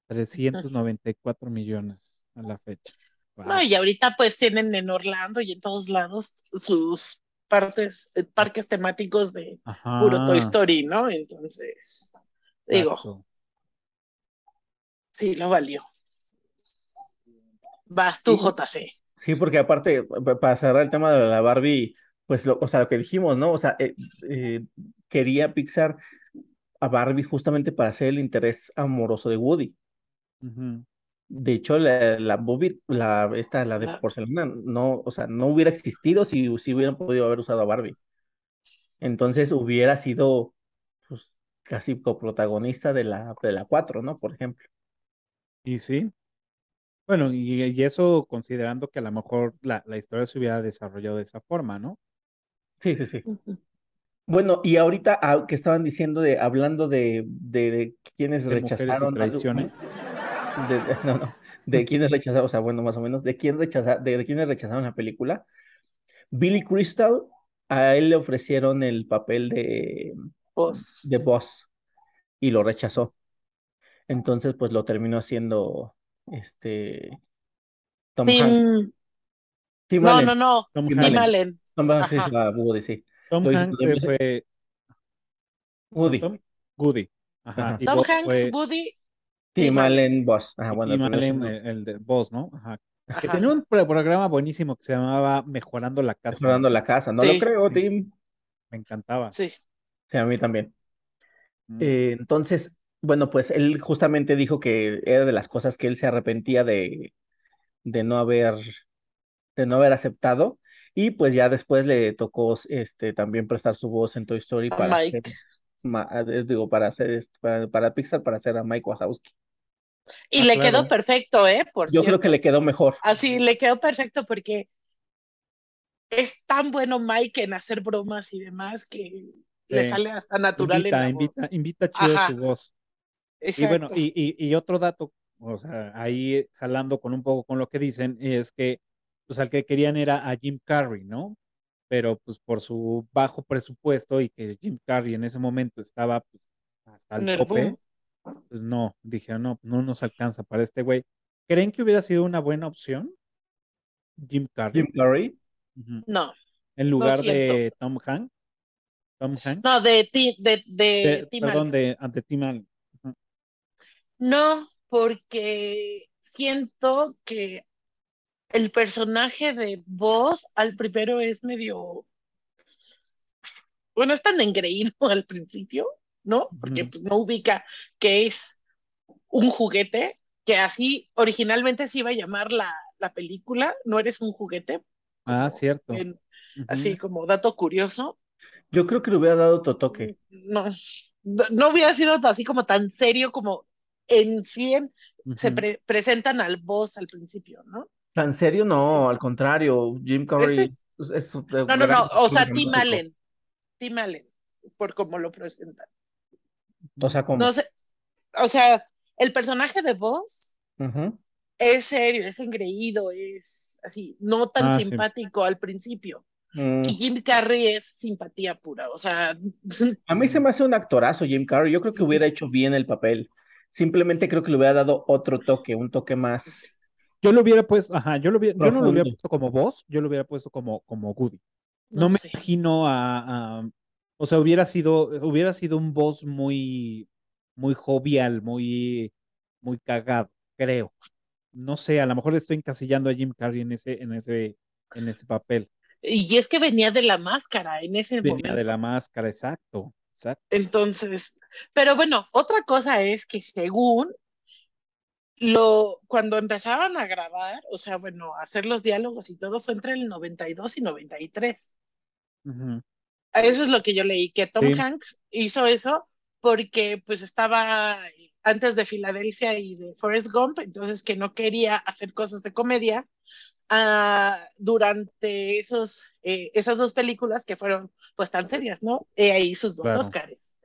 394 millones a la fecha? Wow. No, y ahorita pues tienen en Orlando y en todos lados sus partes, eh, parques temáticos de puro Toy Story, ¿no? Entonces, digo, exacto. sí, lo valió. Vas tú, Sí. JC. Sí, porque aparte, pa- para cerrar el tema de la Barbie, pues, lo, o sea, lo que dijimos, ¿no? O sea, eh, eh, quería Pixar a Barbie justamente para hacer el interés amoroso de Woody. De hecho, la, la Bobby, la, esta, la de La- porcelana, no, o sea, no hubiera existido si, si hubieran podido haber usado a Barbie. Entonces hubiera sido, pues, casi coprotagonista de la, de la 4, ¿no? Por ejemplo. Y sí. Bueno, y, y eso considerando que a lo mejor la, la historia se hubiera desarrollado de esa forma, ¿no? Sí, sí, sí. Bueno, y ahorita ah, que estaban diciendo de, hablando de, de, de quienes De mujeres y rechazaron, traiciones. De- [laughs] no, no, de quienes rechazaron, o sea, bueno, más o menos, de quién rechaza, de, de quienes rechazaron la película. Billy Crystal, a él le ofrecieron el papel de, Pues, de Boss y lo rechazó. Entonces, pues lo terminó haciendo este Tom Hanks. Tim, Tim no, Allen. no, no, Tom Tim Hanks. Allen. Tom Hanks hizo a Woody, sí. Tom Lo Hanks hizo- fue Woody. Tom Goody. Ajá. Ajá. Tom Boss Hanks, fue Woody, Tim Allen. Boss. Ajá, bueno, Tim Allen, el, el de Boss, ¿no? Ajá. Que tenía un pro- programa buenísimo que se llamaba Mejorando la Casa. mejorando la casa. No Sí. lo creo, Tim. Me encantaba. Sí. Sí, a mí también. Mm. Eh, entonces, bueno, pues él justamente dijo que era de las cosas que él se arrepentía de, de no haber, de no haber aceptado. Y pues ya después le tocó este, también prestar su voz en Toy Story A para Mike. hacer, ma- eh, digo, para hacer, este, para, para Pixar, para hacer a Mike Wazowski. Y Ah, le claro. quedó perfecto, ¿eh? Por Yo creo que le quedó mejor. Así le quedó perfecto porque es tan bueno Mike en hacer bromas y demás que le sale hasta natural Invita, en la invita, voz. invita chido Ajá. su voz. Y Exacto. bueno, y, y, y otro dato, o sea, ahí jalando con un poco con lo que dicen, es que pues al que querían era a Jim Carrey, ¿no? Pero pues por su bajo presupuesto y que Jim Carrey en ese momento estaba pues, hasta En el el tope, boom. Pues no, dije, no, no nos alcanza para este güey. ¿Creen que hubiera sido una buena opción Jim Carrey Jim Carrey. No, en lugar de Tom Hanks? Tom Hanks, no, de ti, de, de De- Tim perdón, Allen. de ante Tim Allen. No, porque siento que el personaje de Buzz al primero es medio, bueno, es tan engreído [laughs] al principio, ¿no? Porque pues no ubica que es un juguete, que así originalmente se iba a llamar la, la película, no eres un juguete, Ah, como cierto. en- así como dato curioso. Yo creo que le hubiera dado otro toque. No, no no hubiera sido así como tan serio como en 100 se pre- presentan al boss al principio, ¿no? ¿Tan serio? No, al contrario. Jim Carrey Ese- es, es No, no, no, o sea, Tim. Allen, Tim Allen, por cómo lo presentan. O sea. No sé, o sea, el personaje de Ujú. es serio, es engreído, es así, no tan Ah, sí. simpático al principio. Mm. Y Jim Carrey es simpatía pura, o sea, A mí se me hace un actorazo Jim Carrey. Yo creo que hubiera hecho bien el papel. Simplemente creo que le hubiera dado otro toque, un toque más Yo lo hubiera puesto, ajá, yo, lo hubiera- yo no lo hubiera puesto como voz, yo lo hubiera puesto como, como Woody. No, no me sé. imagino a, a- o sea, hubiera sido, hubiera sido un voz muy, muy jovial, muy, muy cagado, creo. No sé, a lo mejor estoy encasillando a Jim Carrey en ese, en ese, en ese papel. Y es que venía de la máscara en ese Venía momento. de la máscara, exacto, exacto. Entonces, pero bueno, otra cosa es que según lo, cuando empezaban a grabar, o sea, bueno, hacer los diálogos y todo fue entre el 92 y 93. Ujú. Eso es lo que yo leí, que Tom Sí. Hanks hizo eso porque pues estaba antes de Filadelfia y de Forrest Gump, entonces que no quería hacer cosas de comedia ah, durante esos, eh, esas dos películas que fueron pues tan serias, ¿no? He ahí sus dos Claro. Óscares.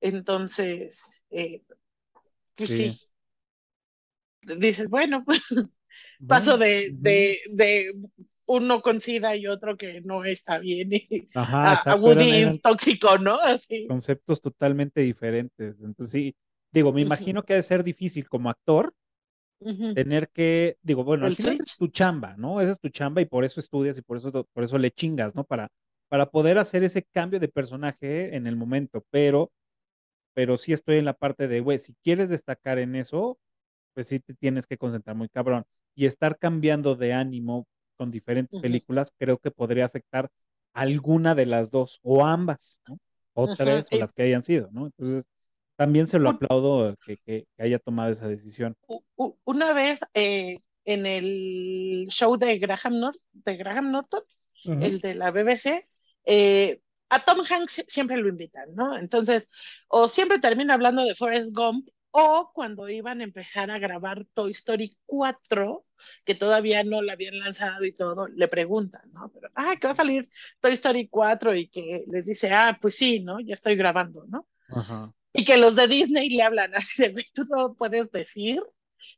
Entonces, eh, pues Sí. sí. Dices, bueno, pues [laughs] paso Bueno, de, ujú. de, de uno con SIDA y otro que no está bien y Ajá, a, a Woody tóxico, ¿no? Así. conceptos totalmente diferentes. Entonces, sí, digo, me imagino que ha de ser difícil como actor tener que, digo, bueno, al final es tu chamba, ¿no? Esa es tu chamba y por eso estudias y por eso, por eso le chingas, ¿no? Para, para poder hacer ese cambio de personaje en el momento, pero, pero sí estoy en la parte de, güey, si quieres destacar en eso, pues sí te tienes que concentrar muy cabrón. Y estar cambiando de ánimo con diferentes Ujú. películas, creo que podría afectar alguna de las dos o ambas, ¿no? O Ujú. tres o Y las que hayan sido, ¿no? Entonces, también se lo aplaudo que, que- haya tomado esa decisión. una vez eh, en el show de Graham, Nor- de Graham Norton, Ujú. el de la BBC, eh, a Tom Hanks siempre lo invitan, ¿no? Entonces, o siempre termina hablando de Forrest Gump, o cuando iban a empezar a grabar Toy Story 4, que todavía no la habían lanzado y todo, le preguntan, ¿no? Pero, ah, que va a salir Toy Story 4 y que les dice, ah, pues sí, ¿no? Ya estoy grabando, ¿no? Ajá. Y que los de Disney le hablan así de, güey, tú no puedes decir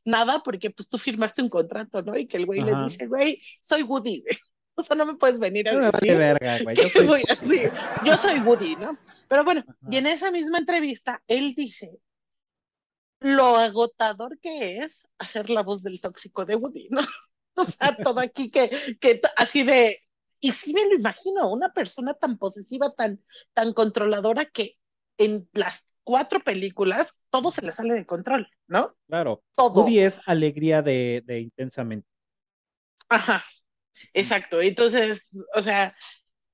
nada porque pues tú firmaste un contrato, ¿no? Y que el güey les dice, güey, soy Woody, güey. [laughs] O sea, no me puedes venir a No decir verga, güey. Yo soy. voy. Yo soy Woody, ¿no? Pero bueno, Ajá. y en esa misma entrevista, él dice lo agotador que es hacer la voz del tóxico de Woody, ¿no? [laughs] O sea, todo aquí que, que así de, y sí me lo imagino, una persona tan posesiva, tan, tan controladora que en las cuatro películas todo se le sale de control, ¿no? Claro. Todo. Woody es alegría de, de intensamente. Ajá, exacto. Entonces, o sea,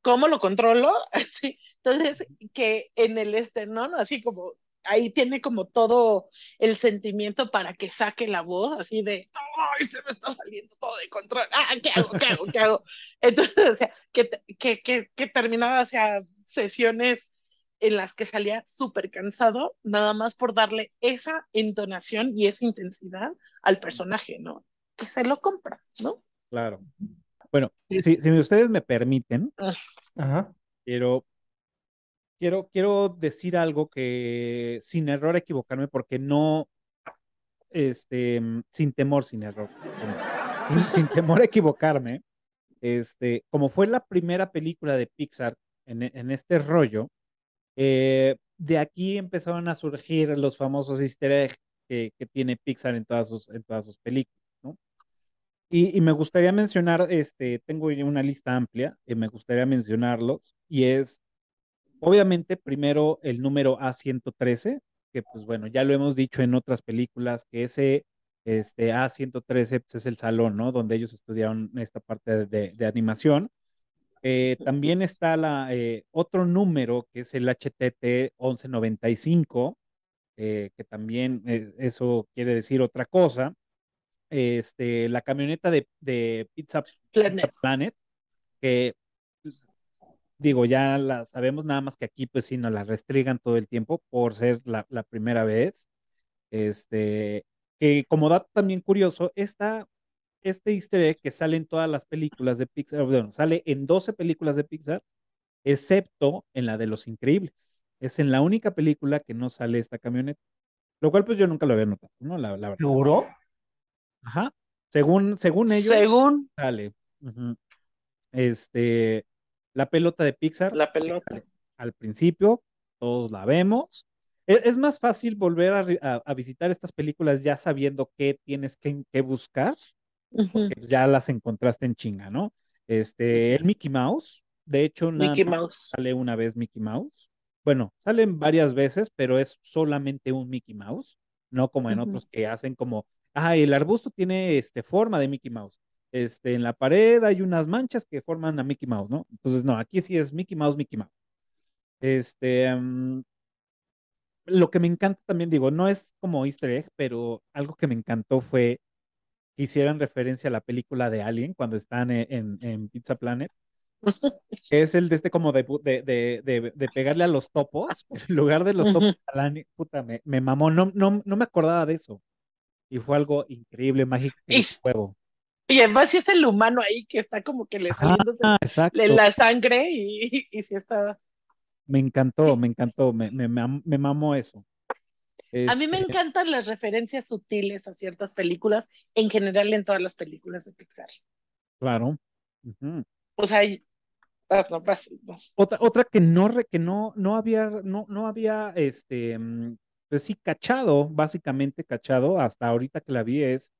¿cómo lo controlo? [laughs] Así, entonces, que en el este. ¿no? Así como, ahí tiene como todo el sentimiento para que saque la voz, así de, ¡ay, se me está saliendo todo de control! ¡Ah, qué hago, qué hago, qué hago! [laughs] Entonces, o sea, que, que, que, que terminaba, o sea, sesiones en las que salía súper cansado, nada más por darle esa entonación y esa intensidad al personaje, ¿no? Que se lo compras, ¿no? Claro. Bueno, si, si ustedes me permiten, Ajá. quiero, quiero, quiero decir algo que sin error equivocarme, porque no, este, sin temor, sin error, sin, [laughs] sin temor a equivocarme, este, como fue la primera película de Pixar en, en este rollo, eh, de aquí empezaron a surgir los famosos easter eggs que, que tiene Pixar en todas sus, en todas sus películas, ¿no? Y, y, me gustaría mencionar, este, tengo una lista amplia, y me gustaría mencionarlos, y es, obviamente, primero el número A113, que pues bueno, ya lo hemos dicho en otras películas, que ese este, A113 pues, es el salón, ¿no? Donde ellos estudiaron esta parte de, de animación. Eh, también está la, eh, otro número que es el HTT 1195, eh, que también eso quiere decir otra cosa. Este, la camioneta de, de Pizza, Planet. Pizza Planet, que digo, ya la sabemos, nada más que aquí pues sí nos la restrigan todo el tiempo por ser la, la primera vez. Este, que como dato también curioso, esta este easter egg que sale en todas las películas de Pixar, bueno, sale en 12 películas de Pixar, excepto en la de Los Increíbles. Es en la única película que no sale esta camioneta. Lo cual pues yo nunca lo había notado, ¿no? La, la verdad. ¿Seguro? Ajá. Según, según ellos, Según sale. Este, la pelota de Pixar. la pelota. Al principio, todos la vemos. Es, es más fácil volver a, ri- a- a visitar estas películas ya sabiendo qué tienes que, que buscar pues ya las encontraste en chinga, ¿no? Este, el Mickey Mouse, de hecho, nada Mickey Mouse. sale una vez Mickey Mouse. Bueno, salen varias veces, pero es solamente un Mickey Mouse, no como en otros que hacen como, ah, el arbusto tiene este, forma de Mickey Mouse. Este, en la pared hay unas manchas que forman a Mickey Mouse, ¿no? Entonces, no, aquí sí es Mickey Mouse, Mickey Mouse. Este, mm, lo que me encanta también, digo, no es como Easter egg, pero algo que me encantó fue que hicieran referencia a la película de Alien cuando están en, en- en Pizza Planet, [laughs] que es el de este como de, de, de, pegarle a los topos, pero [laughs] en lugar de los topos alien, puta, me, me mamó, no, no, no me acordaba de eso. Y fue algo increíble, mágico, hizo juego. Y además sí es el humano ahí que está como que le saliéndose le- la sangre y, [laughs] y sí está. Me encantó, me encantó, me, me, me am- me mamó eso. A mí me Este, encantan las referencias sutiles a ciertas películas, en general en todas las películas de Pixar. claro. Ujú. O sea, y- ah, no, vas- vas. Otra, otra que no, re- que no, no había, no, no había, este, mm, pues sí, cachado, básicamente cachado, hasta ahorita que la vi es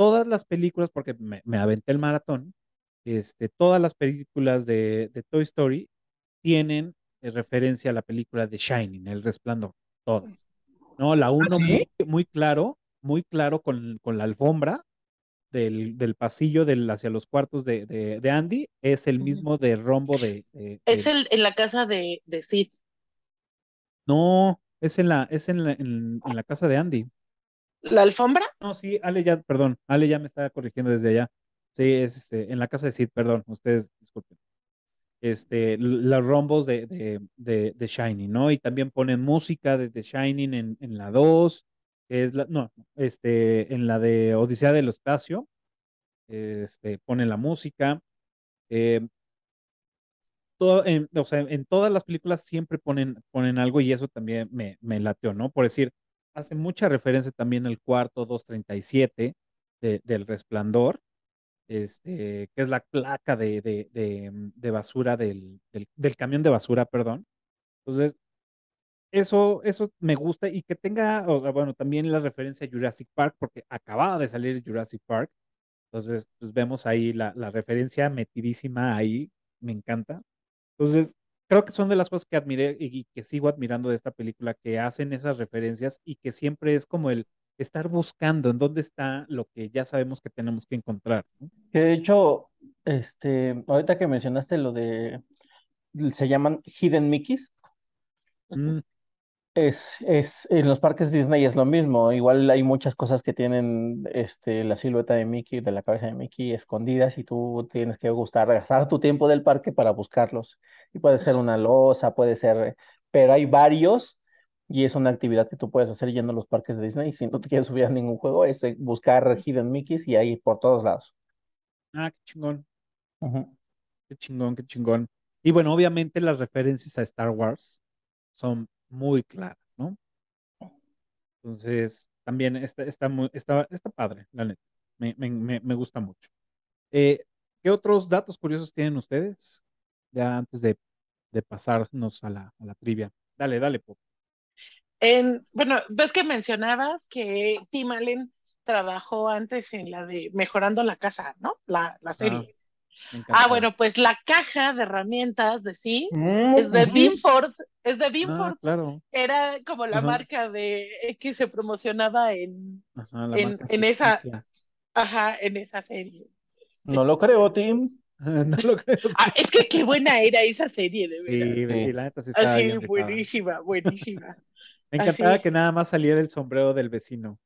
todas las películas, porque me, me aventé el maratón, este, todas las películas de, de Toy Story tienen eh, referencia a la película de Shining, El Resplandor, todas. No, la uno sí? muy, muy claro, muy claro con, con la alfombra del, del pasillo del, hacia los cuartos de, de, de Andy, es el mismo de rombo de, de- Es el en la casa de, de Sid. No, es en la, es en la, en, en la casa de Andy. ¿La alfombra? No, sí, Ale ya, perdón, Ale ya me estaba corrigiendo desde allá. Sí, es este, en la casa de Sid, perdón, ustedes disculpen. Este, los rombos de, de, de, Shining, ¿no? Y también ponen música de, de Shining en, en la 2, que es la, no, este, en la de Odisea del Espacio, este, ponen la música. Eh, todo, en, o sea, en todas las películas siempre ponen, ponen algo y eso también me, me lateó, ¿no? Por decir, hace mucha referencia también al cuarto 237 de, del Resplandor, este, que es la placa de, de, de, de basura del, del, camión de basura, perdón. Entonces, eso, eso me gusta y que tenga, bueno, también la referencia a Jurassic Park, porque acababa de salir Jurassic Park. Entonces, pues vemos ahí la, la referencia metidísima ahí, me encanta. Entonces, creo que son de las cosas que admiré y, que sigo admirando de esta película, que hacen esas referencias y que siempre es como el estar buscando en dónde está lo que ya sabemos que tenemos que encontrar. ¿no? Que de hecho, este, ahorita que mencionaste lo de, se llaman Hidden Mickeys, Mm, Es, es, en los parques Disney es lo mismo. Igual hay muchas cosas que tienen este, la silueta de Mickey, de la cabeza de Mickey escondidas y tú tienes que gustar, gastar tu tiempo del parque para buscarlos. Y puede ser una losa, puede ser, pero hay varios y es una actividad que tú puedes hacer yendo a los parques de Disney. Si no te quieres subir a ningún juego, es eh, buscar Hidden Mickeys y ahí por todos lados. Ah, qué chingón, qué chingón, qué chingón. Y bueno, obviamente las referencias a Star Wars son muy claras, ¿no? Entonces, también está, está, muy, está, está padre, la neta. Me, me, me, me gusta mucho. Eh, ¿qué otros datos curiosos tienen ustedes? Ya antes de, de pasarnos a la, a la trivia. Dale, dale, Pop. En, bueno, ves que mencionabas que Tim Allen trabajó antes en la de Mejorando la Casa, ¿no? La, la serie. Ah, bueno, pues la caja de herramientas de sí Mm, es de. Binford, es de Ah, Binford. claro. Era como la Ajá. marca de que se promocionaba en, Ajá, en, esa, ficticia. ajá, en esa serie. No lo creo, Tim. [laughs] No lo creo. Ah, es que qué buena era esa serie, de veras. Sí, Sí. sí, la neta sí estaba Así, bien buenísima, buenísima. Me encantaba Así. que nada más saliera el sombrero del vecino,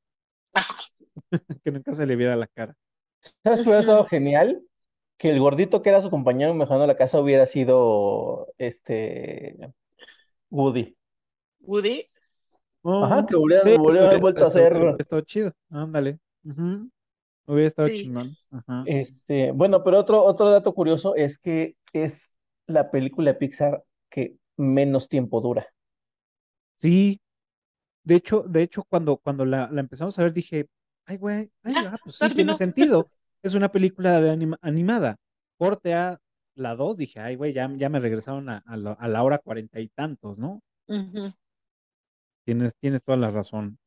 Ajá. [laughs] que nunca se le viera la cara. ¿Sabes qué hubiera estado genial? Que el gordito que era su compañero mejorando la casa hubiera sido este Woody. Woody. Ajá, Oh, que hubiera, sí, hubiera vuelto a ser. hubiera estado chido. Ándale. Ujú. Hubiera estado Sí. chingón. Ajá. Este, bueno, pero otro, otro dato curioso es que es la película de Pixar que menos tiempo dura. Sí, de hecho, de hecho, cuando, cuando la, la empezamos a ver, dije, ay, güey, ay, Ya, ah, pues sí, tiene sentido. Es una película de anima- animada. Corte a la 2, dije, ay, güey, ya, ya me regresaron a, a la, a la hora cuarenta y tantos, ¿no? Tienes, tienes toda la razón.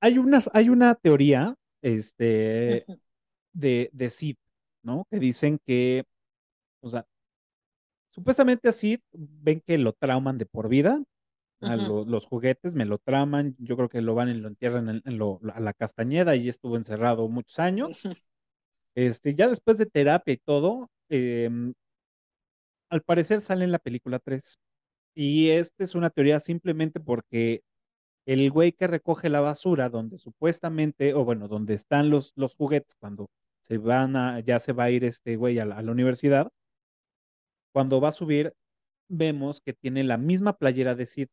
Hay unas, hay una teoría, este, de, de Sid, ¿no? Que dicen que, o sea, supuestamente a Sid ven que lo trauman de por vida, a lo- los juguetes me lo traman, yo creo que lo van y lo entierran en, en lo- a la Castañeda y estuvo encerrado muchos años. Este, ya después de terapia y todo, em, al parecer sale en la película 3. Y esta es una teoría simplemente porque el güey que recoge la basura, donde supuestamente, o bueno, donde están los, los juguetes cuando se van a, ya se va a ir este güey a la, a la universidad, cuando va a subir, vemos que tiene la misma playera de Sid.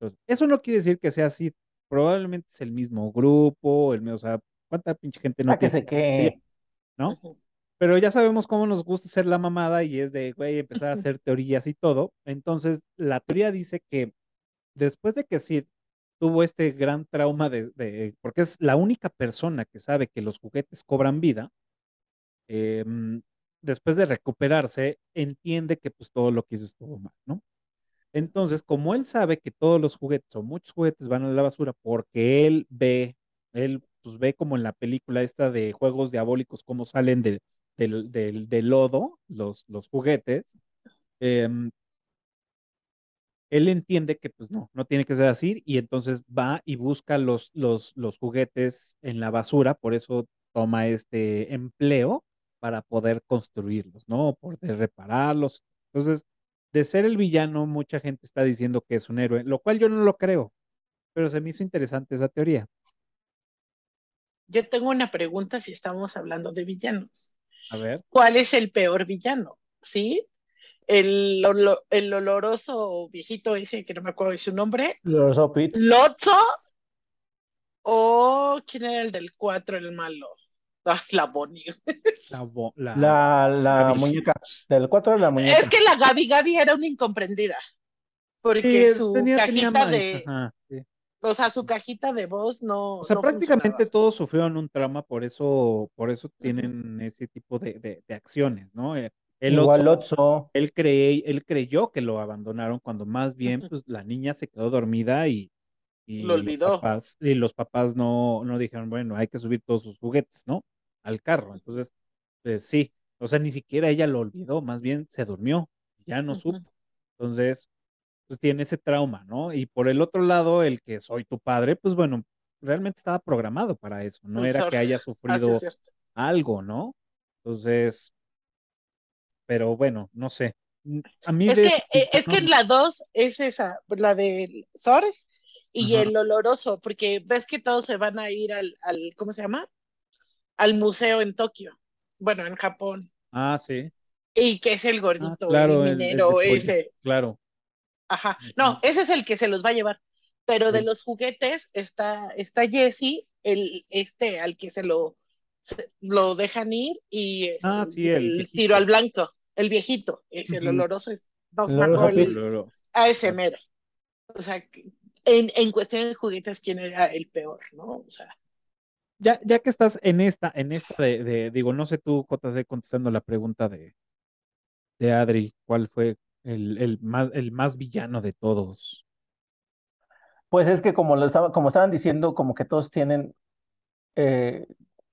Entonces, eso no quiere decir que sea Sid, probablemente es el mismo grupo, el mismo, o sea, ¿cuánta pinche gente no Ah, que tiene? sé que. ¿No? Pero ya sabemos cómo nos gusta hacer la mamada y es de, güey, empezar a hacer teorías y todo. Entonces, la teoría dice que después de que Sid tuvo este gran trauma de, de- porque es la única persona que sabe que los juguetes cobran vida, em, después de recuperarse, entiende que pues todo lo que hizo estuvo mal, ¿no? Entonces, como él sabe que todos los juguetes o muchos juguetes van a la basura porque él ve, él pues ve como en la película esta de Juegos Diabólicos, cómo salen de- del, del, del lodo los, los juguetes, em, él entiende que pues no, no tiene que ser así y entonces va y busca los, los, los juguetes en la basura, por eso toma este empleo para poder construirlos, ¿no? Poder repararlos. Entonces, de ser el villano, mucha gente está diciendo que es un héroe, lo cual yo no lo creo, pero se me hizo interesante esa teoría. Yo tengo una pregunta si estamos hablando de villanos. A ver, ¿Cuál es el peor villano? ¿Sí? El, olo- el oloroso viejito ese que no me acuerdo de su nombre, Opit. Lotso o quién era el del 4, el malo. Ay, la Bonnie. [laughs] la, bo- la- La, la Gaby. muñeca. Del 4 la muñeca. Es que la Gaby Gaby era una incomprendida. Porque Sí, su tenía, cajita de, ajá. O sea, su cajita de voz no, O sea, no prácticamente funcionaba. todos sufrieron un trauma, por eso, por eso tienen ese tipo de, de- de acciones, ¿no? Eh, El Igual Otso, Lotso. él cree, él creyó que lo abandonaron cuando más bien, pues, la niña se quedó dormida y, y Lo los olvidó. papás, y los papás no, no dijeron, bueno, hay que subir todos sus juguetes, ¿no? Al carro. Entonces, pues sí, o sea, ni siquiera ella lo olvidó, más bien se durmió, ya no Ujú. supo. Entonces, pues tiene ese trauma, ¿no? Y por el otro lado, el que soy tu padre, pues bueno, realmente estaba programado para eso, no era que haya Ah, sí, sufrido algo, ¿no? Entonces, pero bueno, no sé. A mí Es de que, eh, es que la 2 es esa, la del Sorg y Ajá. el oloroso, porque ves que todos se van a ir al, al, ¿cómo se llama? Al museo en Tokio, bueno, en Japón, Ah, sí. y que es el Ah, gordito, claro, el el- el de minero, ese, Claro. Ajá, no, ese es el que se los va a llevar, pero de los juguetes está, está Jesse, el, este, al que se lo, se- lo dejan ir, y Ah, sí, el tiro al blanco, el viejito, es el oloroso, es, no El a ese mero. O sea, en, en cuestión de juguetes, ¿quién era el peor, no? O sea, Ya, ya que estás en esta, en esta de, de- digo, no sé tú, JC, contestando la pregunta de, de Adri, ¿cuál fue el, el más, el más villano de todos? Pues es que como lo estaba, como estaban diciendo, como que todos tienen eh,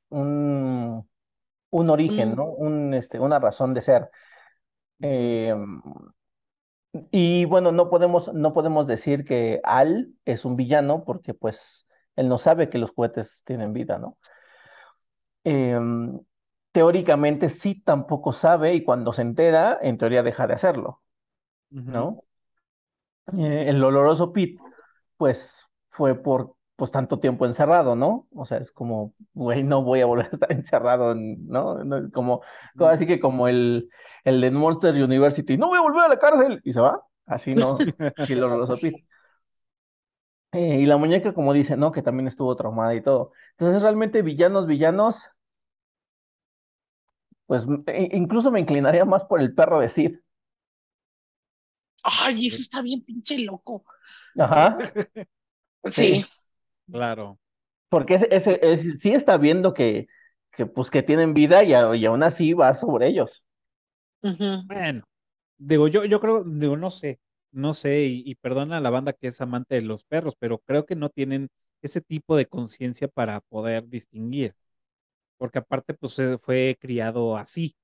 un, un origen, Mm. ¿no? Un, este, una razón de ser. Eh, y bueno, no podemos, no podemos decir que Al es un villano porque pues él no sabe que los juguetes tienen vida, ¿no? Em, teóricamente sí tampoco sabe y cuando se entera, en teoría deja de hacerlo, ¿no? Eh, el oloroso Pete, pues fue por pues tanto tiempo encerrado, ¿no? O sea, es como, güey, no voy a volver a estar [laughs] encerrado, en- ¿no? Como, como así que como el, el de Monster University, no voy a volver a la cárcel, y se va, así no, [laughs] y el oloroso Pete. Eh, y la muñeca, como dice, ¿no? Que también estuvo traumada y todo. Entonces, realmente villanos, villanos, pues e- incluso me inclinaría más por el perro de Sid. Ay, ese está bien pinche loco. Ajá. [laughs] Sí, Sí. Claro. Porque ese, ese, ese sí está viendo que, que, pues, que tienen vida y, a- y aún así va sobre ellos. Bueno, digo, yo, yo creo, digo, no sé, no sé, y, y perdona a la banda que es amante de los perros, pero creo que no tienen ese tipo de conciencia para poder distinguir, porque aparte, pues fue criado así,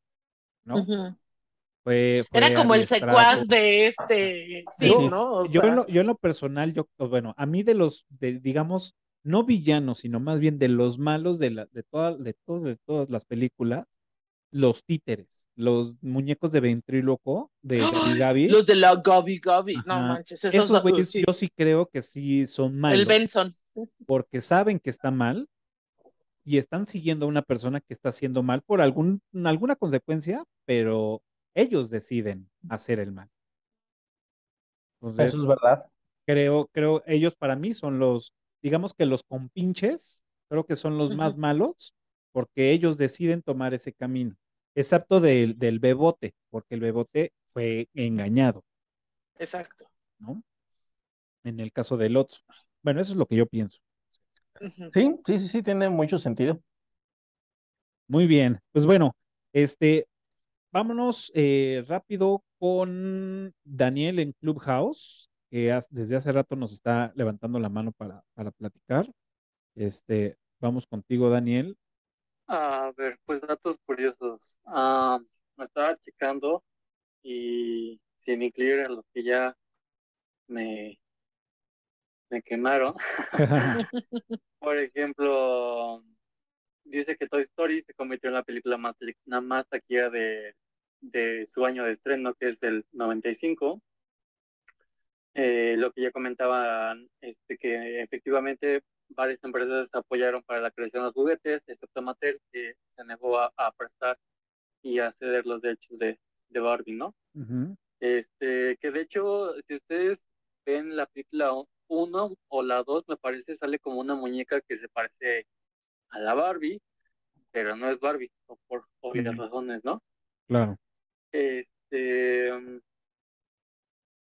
¿no? Ujú. Fue, Era fue como el secuaz de este, sí, Yo- ¿no? O Yo sea, en lo, yo en lo personal, yo, pues, bueno, a mí de los, de, digamos, no villanos, sino más bien de los malos de, la, de, toda, de, todo- de todas las películas, los títeres, los muñecos de ventríloco de Gabi Gabi. los de la Gabi Gabi, no manches, esos, Esos güeyes sí. yo sí creo que sí son malos el Benson. porque saben que está mal y están siguiendo a una persona que está haciendo mal por algún, alguna consecuencia, pero ellos deciden hacer el mal. Entonces, Eso es verdad. creo, creo, ellos para mí son los, digamos que los compinches, creo que son los más malos, porque ellos deciden tomar ese camino, excepto del, del bebote, porque el bebote fue engañado, Exacto. ¿no? En el caso del otro. Bueno, eso es lo que yo pienso. Sí, sí, sí, sí, tiene mucho sentido. Muy bien, pues bueno, este, vámonos eh, rápido con Daniel en Clubhouse, que has- desde hace rato nos está levantando la mano para, para platicar. Este, vamos contigo, Daniel. A ver, pues datos curiosos. Ah, me estaba checando y sin incluir a los que ya me, me quemaron. [laughs] [laughs] Por ejemplo, dice que Toy Story se convirtió en la película más, más taquilla de, de su año de estreno, que es el 95. Eh, lo que ya comentaban, este, que efectivamente varias empresas apoyaron para la creación de los juguetes, excepto Mattel, que se negó a, a prestar y a ceder los derechos de, de Barbie, ¿no? Este, que de hecho, si ustedes ven la película 1 o la 2, me parece, sale como una muñeca que se parece a la Barbie, pero no es Barbie, por obvias razones, ¿no? Claro. Este, mm,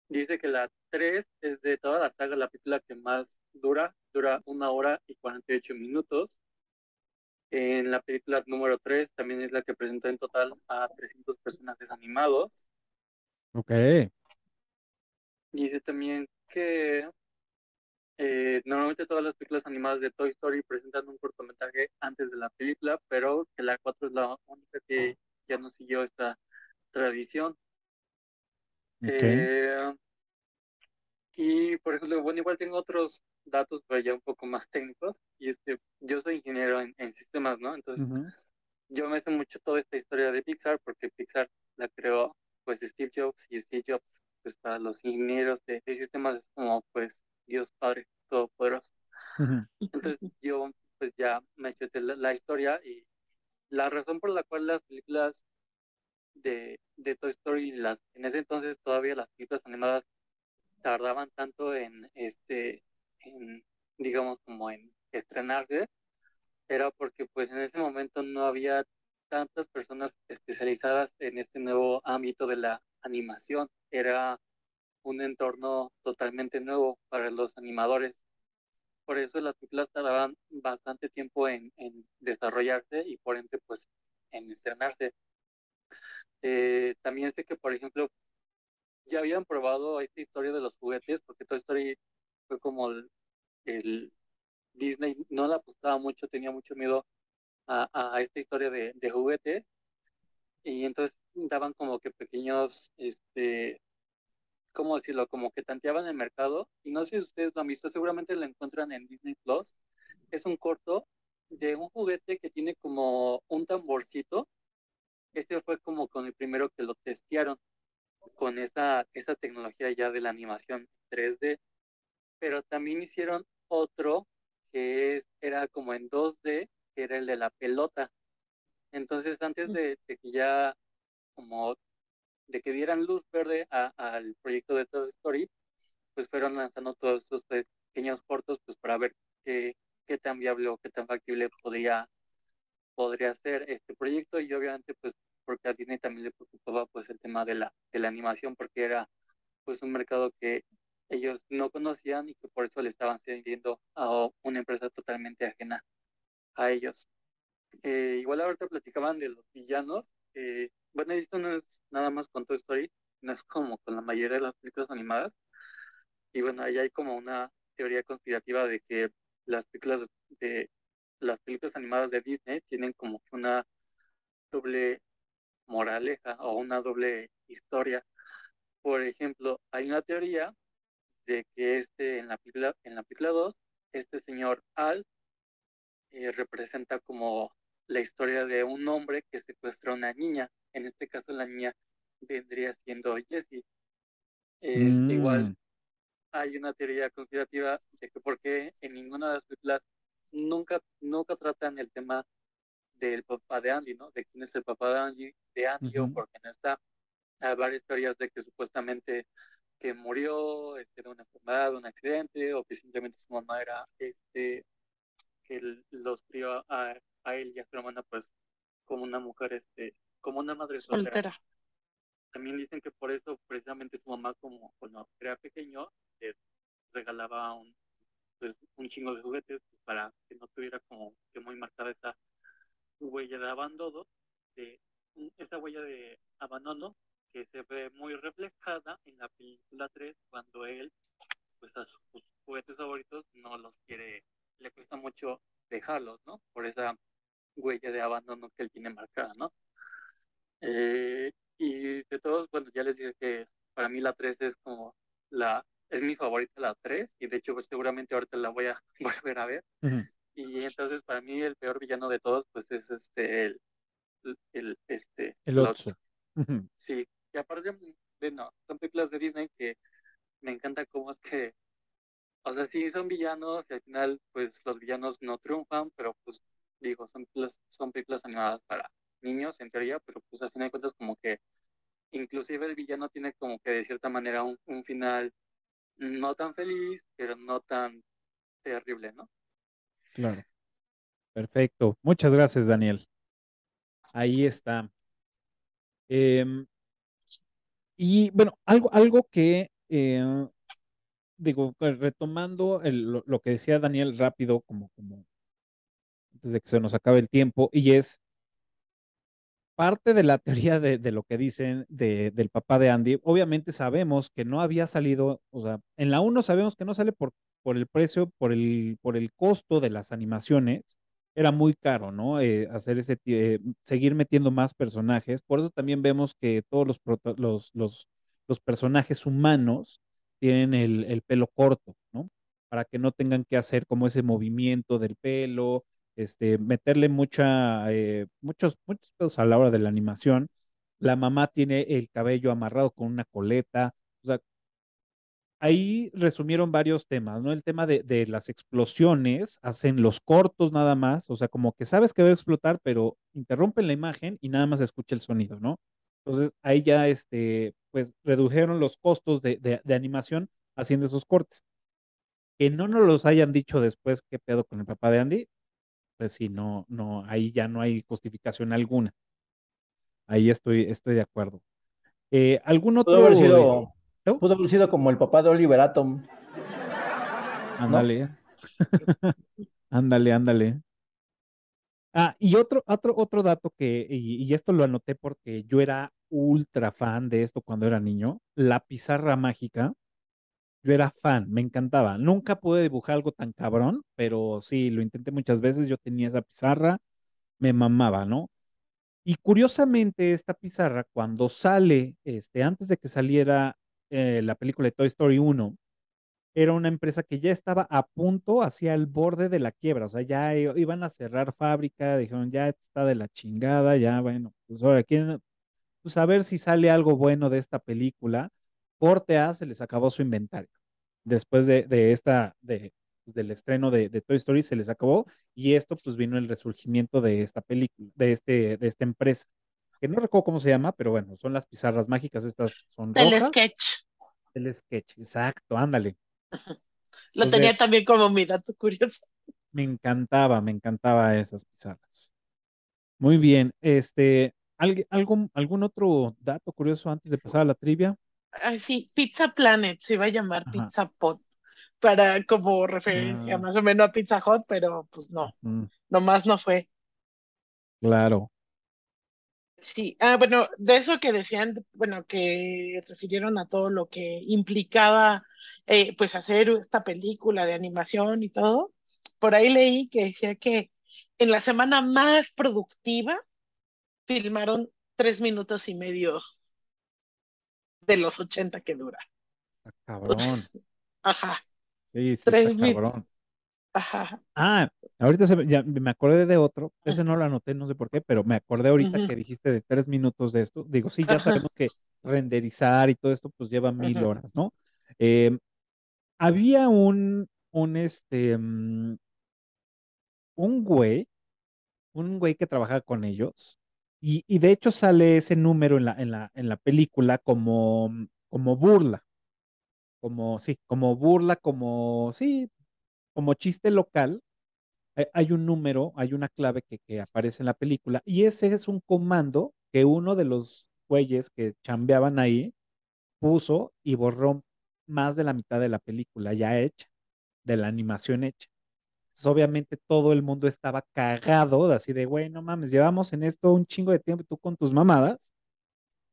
dice que la 3 es de toda la saga la película que más dura, dura una hora y 48 minutos. En la película número 3 también es la que presenta en total a 300 personajes animados. Ok. Dice también que eh, normalmente todas las películas animadas de Toy Story presentan un cortometraje antes de la película, pero que la 4 es la única que ya no siguió esta tradición. Eh, y por ejemplo, bueno, igual tengo otros datos, pero ya un poco más técnicos. Y este, yo soy ingeniero en, en sistemas, ¿no? Entonces, yo me sé mucho toda esta historia de Pixar porque Pixar la creó, pues, Steve Jobs y Steve Jobs, pues para los ingenieros de, sistemas es como pues Dios Padre Todopoderoso. Entonces yo pues ya me eché la, la, historia y la razón por la cual las películas de, de Toy Story, las, en ese entonces todavía las películas animadas tardaban tanto en, este, en, digamos, como en estrenarse, era porque pues en ese momento no había tantas personas especializadas en este nuevo ámbito de la animación. Era un entorno totalmente nuevo para los animadores. Por eso las películas tardaban bastante tiempo en, desarrollarse y por ende pues en estrenarse. Eh, también sé que, por ejemplo, ya habían probado esta historia de los juguetes, porque Toy Story fue como el, Disney no la apostaba mucho, tenía mucho miedo a, a esta historia de, de, juguetes, y entonces daban como que pequeños, este, ¿cómo decirlo? Como que tanteaban el mercado, y no sé si ustedes lo han visto, seguramente lo encuentran en Disney Plus, es un corto de un juguete que tiene como un tamborcito, este fue como con el primero que lo testearon, con esa, esa tecnología ya de la animación 3D, pero también hicieron otro que era como en 2D, que era el de la pelota. Entonces, antes de, que ya, como de que dieran luz verde al proyecto de Toy Story, pues fueron lanzando todos estos pequeños cortos, pues para ver qué, qué tan viable o qué tan factible podría, podría ser este proyecto y obviamente pues porque a Disney también le preocupaba pues el tema de la, de la animación porque era pues un mercado que ellos no conocían y que por eso le estaban sirviendo a una empresa totalmente ajena a ellos. Eh, igual ahorita platicaban de los villanos. Eh, bueno, esto no es nada más con Toy Story, no es como con la mayoría de las películas animadas. Y bueno, ahí hay como una teoría conspirativa de que las películas de las películas animadas de Disney tienen como una doble moraleja o una doble historia. Por ejemplo, hay una teoría de que este en la película en la película 2 este señor Al eh, representa como la historia de un hombre que secuestra a una niña. En este caso la niña vendría siendo Jessie. Este, Igual mm. hay una teoría conspirativa de que porque en ninguna de las películas nunca nunca tratan el tema del papá de Andy, ¿no? De quién es el papá de Andy, de Andy o porque no está. Hay varias teorías de que supuestamente que murió este, de una enfermedad, de un accidente, o que simplemente su mamá era, este, que los crió a, a, él y a su hermana, pues, como una mujer, este, como una madre soltera. También dicen que por eso, precisamente su mamá, como cuando era pequeño, le regalaba un, pues, un chingo de juguetes pues, para que no tuviera como que muy marcada esa huella de abandono, de, esa huella de abandono que se ve muy reflejada en la película 3 cuando él, pues a sus juguetes favoritos no los quiere, le cuesta mucho dejarlos, ¿no? Por esa huella de abandono que él tiene marcada, ¿no? Eh, y de todos, bueno, ya les dije que para mí la 3 es como la, es mi favorita la 3 y de hecho pues seguramente ahorita la voy a [laughs] volver a ver. Y entonces para mí el peor villano de todos pues es este el, el este el 8. Sí, y aparte de no, son películas de Disney que me encanta cómo es que o sea, sí son villanos y al final pues los villanos no triunfan, pero pues digo, son películas, son películas animadas para niños en teoría, pero pues al final de cuentas como que inclusive el villano tiene como que de cierta manera un, un final no tan feliz, pero no tan terrible, ¿no? Claro. Perfecto. Muchas gracias, Daniel. Ahí está. Em, y bueno, algo, algo que eh, digo, retomando lo, que decía Daniel rápido, como, como antes de que se nos acabe el tiempo, y es parte de la teoría de, de lo que dicen de, del papá de Andy. Obviamente sabemos que no había salido, o sea, en la 1 sabemos que no sale por por el precio, por el, por el costo de las animaciones, era muy caro, ¿no? Eh, hacer ese, eh, seguir metiendo más personajes. Por eso también vemos que todos los, los, los, los personajes humanos tienen el, el, pelo corto, ¿no? Para que no tengan que hacer como ese movimiento del pelo, este, meterle mucha, eh, muchos, muchos pedos a la hora de la animación. la mamá tiene el cabello amarrado con una coleta, o sea, ahí resumieron varios temas, ¿no? El tema de, de, las explosiones, hacen los cortos nada más, o sea, como que sabes que va a explotar, pero interrumpen la imagen y nada más escucha el sonido, ¿no? Entonces ahí ya, este, pues redujeron los costos de, de, de animación haciendo esos cortes. Que no nos los hayan dicho después qué pedo con el papá de Andy, pues sí, no, no, ahí ya no hay justificación alguna. Ahí estoy, estoy de acuerdo. Eh, ¿Algún otro? Pudo haber, sido, ¿no? pudo haber sido como el papá de Oliver Atom. Ándale. ¿no? [laughs] ándale, ándale. Ah, y otro, otro, otro dato que, y, y, esto lo anoté porque yo era ultra fan de esto cuando era niño, la pizarra mágica. Yo era fan, me encantaba. Nunca pude dibujar algo tan cabrón, pero sí, lo intenté muchas veces. Yo tenía esa pizarra, me mamaba, ¿no? Y curiosamente, esta pizarra, cuando sale, este, antes de que saliera eh, la película de Toy Story 1, era una empresa que ya estaba a punto hacia el borde de la quiebra, o sea, ya iban a cerrar fábrica, dijeron, ya está de la chingada, ya, bueno, pues ahora, ¿quién? Pues a ver si sale algo bueno de esta película. Corte A, se les acabó su inventario. Después de, de esta, de, pues, del estreno de, de, Toy Story se les acabó y esto pues vino el resurgimiento de esta película, de, este, de esta empresa, que no recuerdo cómo se llama, pero bueno, son las pizarras mágicas, estas son Del rojas. sketch. El sketch, exacto, ándale. [laughs] Lo Entonces, tenía también como mi dato curioso. Me encantaba, me encantaba esas pizarras. Muy bien, este, ¿algún, ¿algún otro dato curioso antes de pasar a la trivia? Ay, sí, Pizza Planet se iba a llamar Ajá. Pizza Pot para como referencia ah. más o menos a Pizza Hut, pero pues no, mm. nomás no fue. Claro. Sí, ah, bueno, de eso que decían, bueno, que refirieron a todo lo que implicaba eh, pues hacer esta película de animación y todo, por ahí leí que decía que en la semana más productiva filmaron tres minutos y medio de los 80 que dura. Ah, cabrón. [laughs] Ajá. Sí, sí, Tres está cabrón. Ajá. Ah, ahorita se, ya me acordé de otro, ese no lo anoté, no sé por qué, pero me acordé ahorita uh -huh. que dijiste de tres minutos de esto. Digo, sí, ya sabemos que renderizar y todo esto pues lleva mil uh -huh. horas, ¿no? Eh, había un, un, este, um, un güey, un güey que trabajaba con ellos, y, de hecho sale ese número en la, en la, en la película como, como burla como, sí, como burla, como, sí, como chiste local, hay un número, hay una clave que, que, aparece en la película y ese es un comando que uno de los güeyes que chambeaban ahí puso y borró más de la mitad de la película ya hecha, de la animación hecha. Entonces, obviamente todo el mundo estaba cagado, así de, güey, no mames, llevamos en esto un chingo de tiempo tú con tus mamadas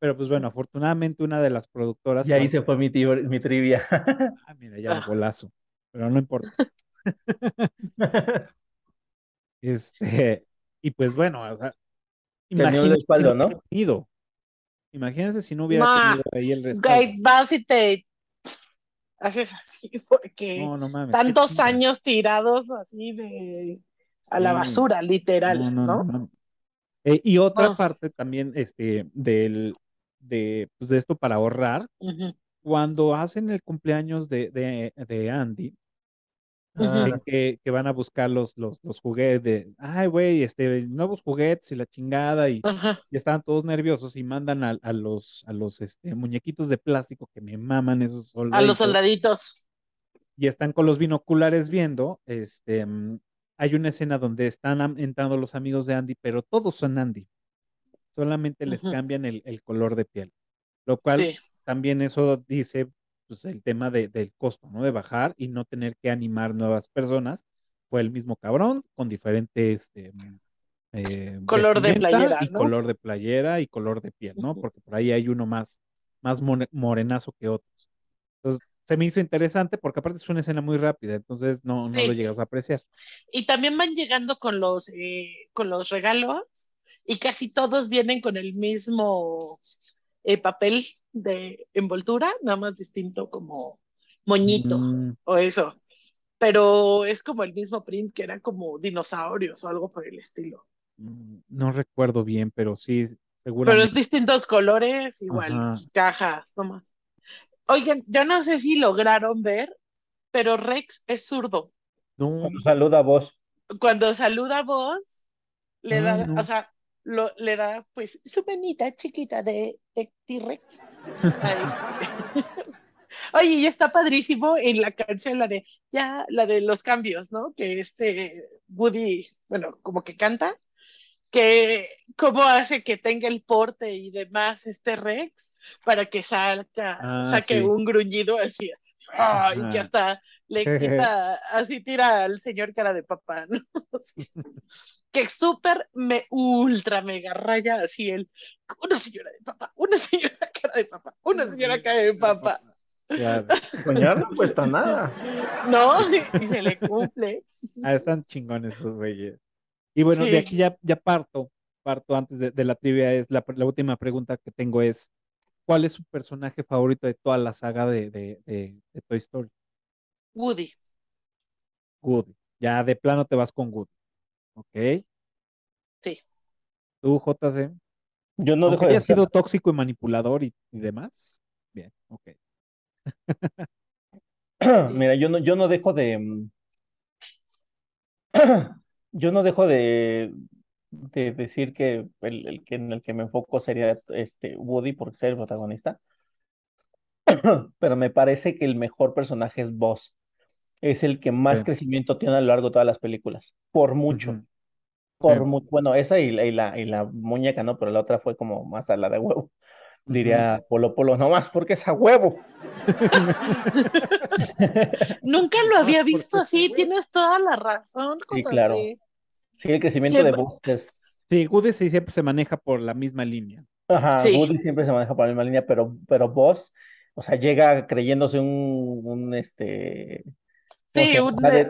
pero pues bueno, afortunadamente una de las productoras. Y ahí se fue mi, tío, mi trivia. Ah, mira, ya el golazo. Pero no importa. [laughs] este, y pues bueno, o sea, imagínense espaldo, si no, ¿no? Tenido. Imagínense si no hubiera Ma, tenido ahí el respaldo. Vas y te haces así, [laughs] porque no, no mames, tantos años tirados así de a la basura, literal. Eh, y otra oh. parte también este, del, de, pues de esto para ahorrar, uh -huh. cuando hacen el cumpleaños de, de, de Andy, -huh. que, que, van a buscar los, los, los juguetes de, ay, güey, este, nuevos juguetes y la chingada, y, y están todos nerviosos y mandan a, a los, a los este, muñequitos de plástico que me maman esos soldaditos. A los soldaditos. Y están con los binoculares viendo, este, hay una escena donde están entrando los amigos de Andy, pero todos son Andy solamente les -huh. cambian el, el, color de piel, lo cual sí. también eso dice pues, el tema de, del costo, ¿no? De bajar y no tener que animar nuevas personas. Fue el mismo cabrón con diferentes este, eh, color de playera y ¿no? color de playera y color de piel, ¿no? Porque por ahí hay uno más, más morenazo que otros. Entonces, se me hizo interesante porque aparte es una escena muy rápida, entonces no, no sí. lo llegas a apreciar. Y también van llegando con los, eh, con los regalos y casi todos vienen con el mismo eh, papel de envoltura, nada más distinto como moñito mm. o eso. Pero es como el mismo print que era como dinosaurios o algo por el estilo. Mm, no recuerdo bien, pero sí, Pero seguramente. es distintos colores, igual, Ajá. cajas, nomás. Oigan, yo no sé si lograron ver, pero Rex es zurdo. No, Cuando saluda a vos. Cuando saluda a vos, le Ay, da, no. o sea, lo, le da pues su manita chiquita de, de T-Rex. [laughs] Oye, y está padrísimo en la canción, la de, ya, la de los cambios, ¿no? Que este Woody, bueno, como que canta, que cómo hace que tenga el porte y demás este Rex para que salga, Ah, saque sí. un gruñido así, ¡ah! y que Ajá. hasta le [laughs] quita, así tira al señor cara de papá, ¿no? [laughs] Que súper me ultra mega raya así el una señora de papá, una señora cara de papá, una señora cara de papá, Ya, Soñar no cuesta [laughs] nada. ¿no? Y se le cumple. ah, están chingones esos güeyes. Y bueno, Sí. de aquí ya, ya parto, parto antes de, de la trivia, es la, la última pregunta que tengo es, ¿cuál es su personaje favorito de toda la saga de, de, de- de Toy Story? Woody. Woody. Ya de plano te vas con Woody. ¿Ok? Sí. ¿Tú, JC? Yo no dejo de ser- sido tóxico y manipulador y, y demás. Bien, ok. [clears throat] Mira, yo no, yo no dejo de. [clears throat] Yo no dejo de, de decir que el, el que en el que me enfoco sería este Woody porque ser el protagonista. [clears throat] Pero me parece que el mejor personaje es Buzz. Es el que más Sí. crecimiento tiene a lo largo de todas las películas. Por mucho. Por Sí. mucho. Bueno, esa y, la- y la, y la muñeca, ¿no? Pero la otra fue como más a la de huevo. Diría Polo Polo, no más porque es a huevo. [laughs] Nunca [laughs] lo había visto sí, así, tienes toda la razón, Sí, claro. Sí, el crecimiento de Siempre- Buzz es. Sí, Woody sí siempre se maneja por la misma línea. Ajá, Sí. Woody siempre se maneja por la misma línea, pero, pero Buzz, o sea, llega creyéndose un, un este. ¿Cómo se Sí,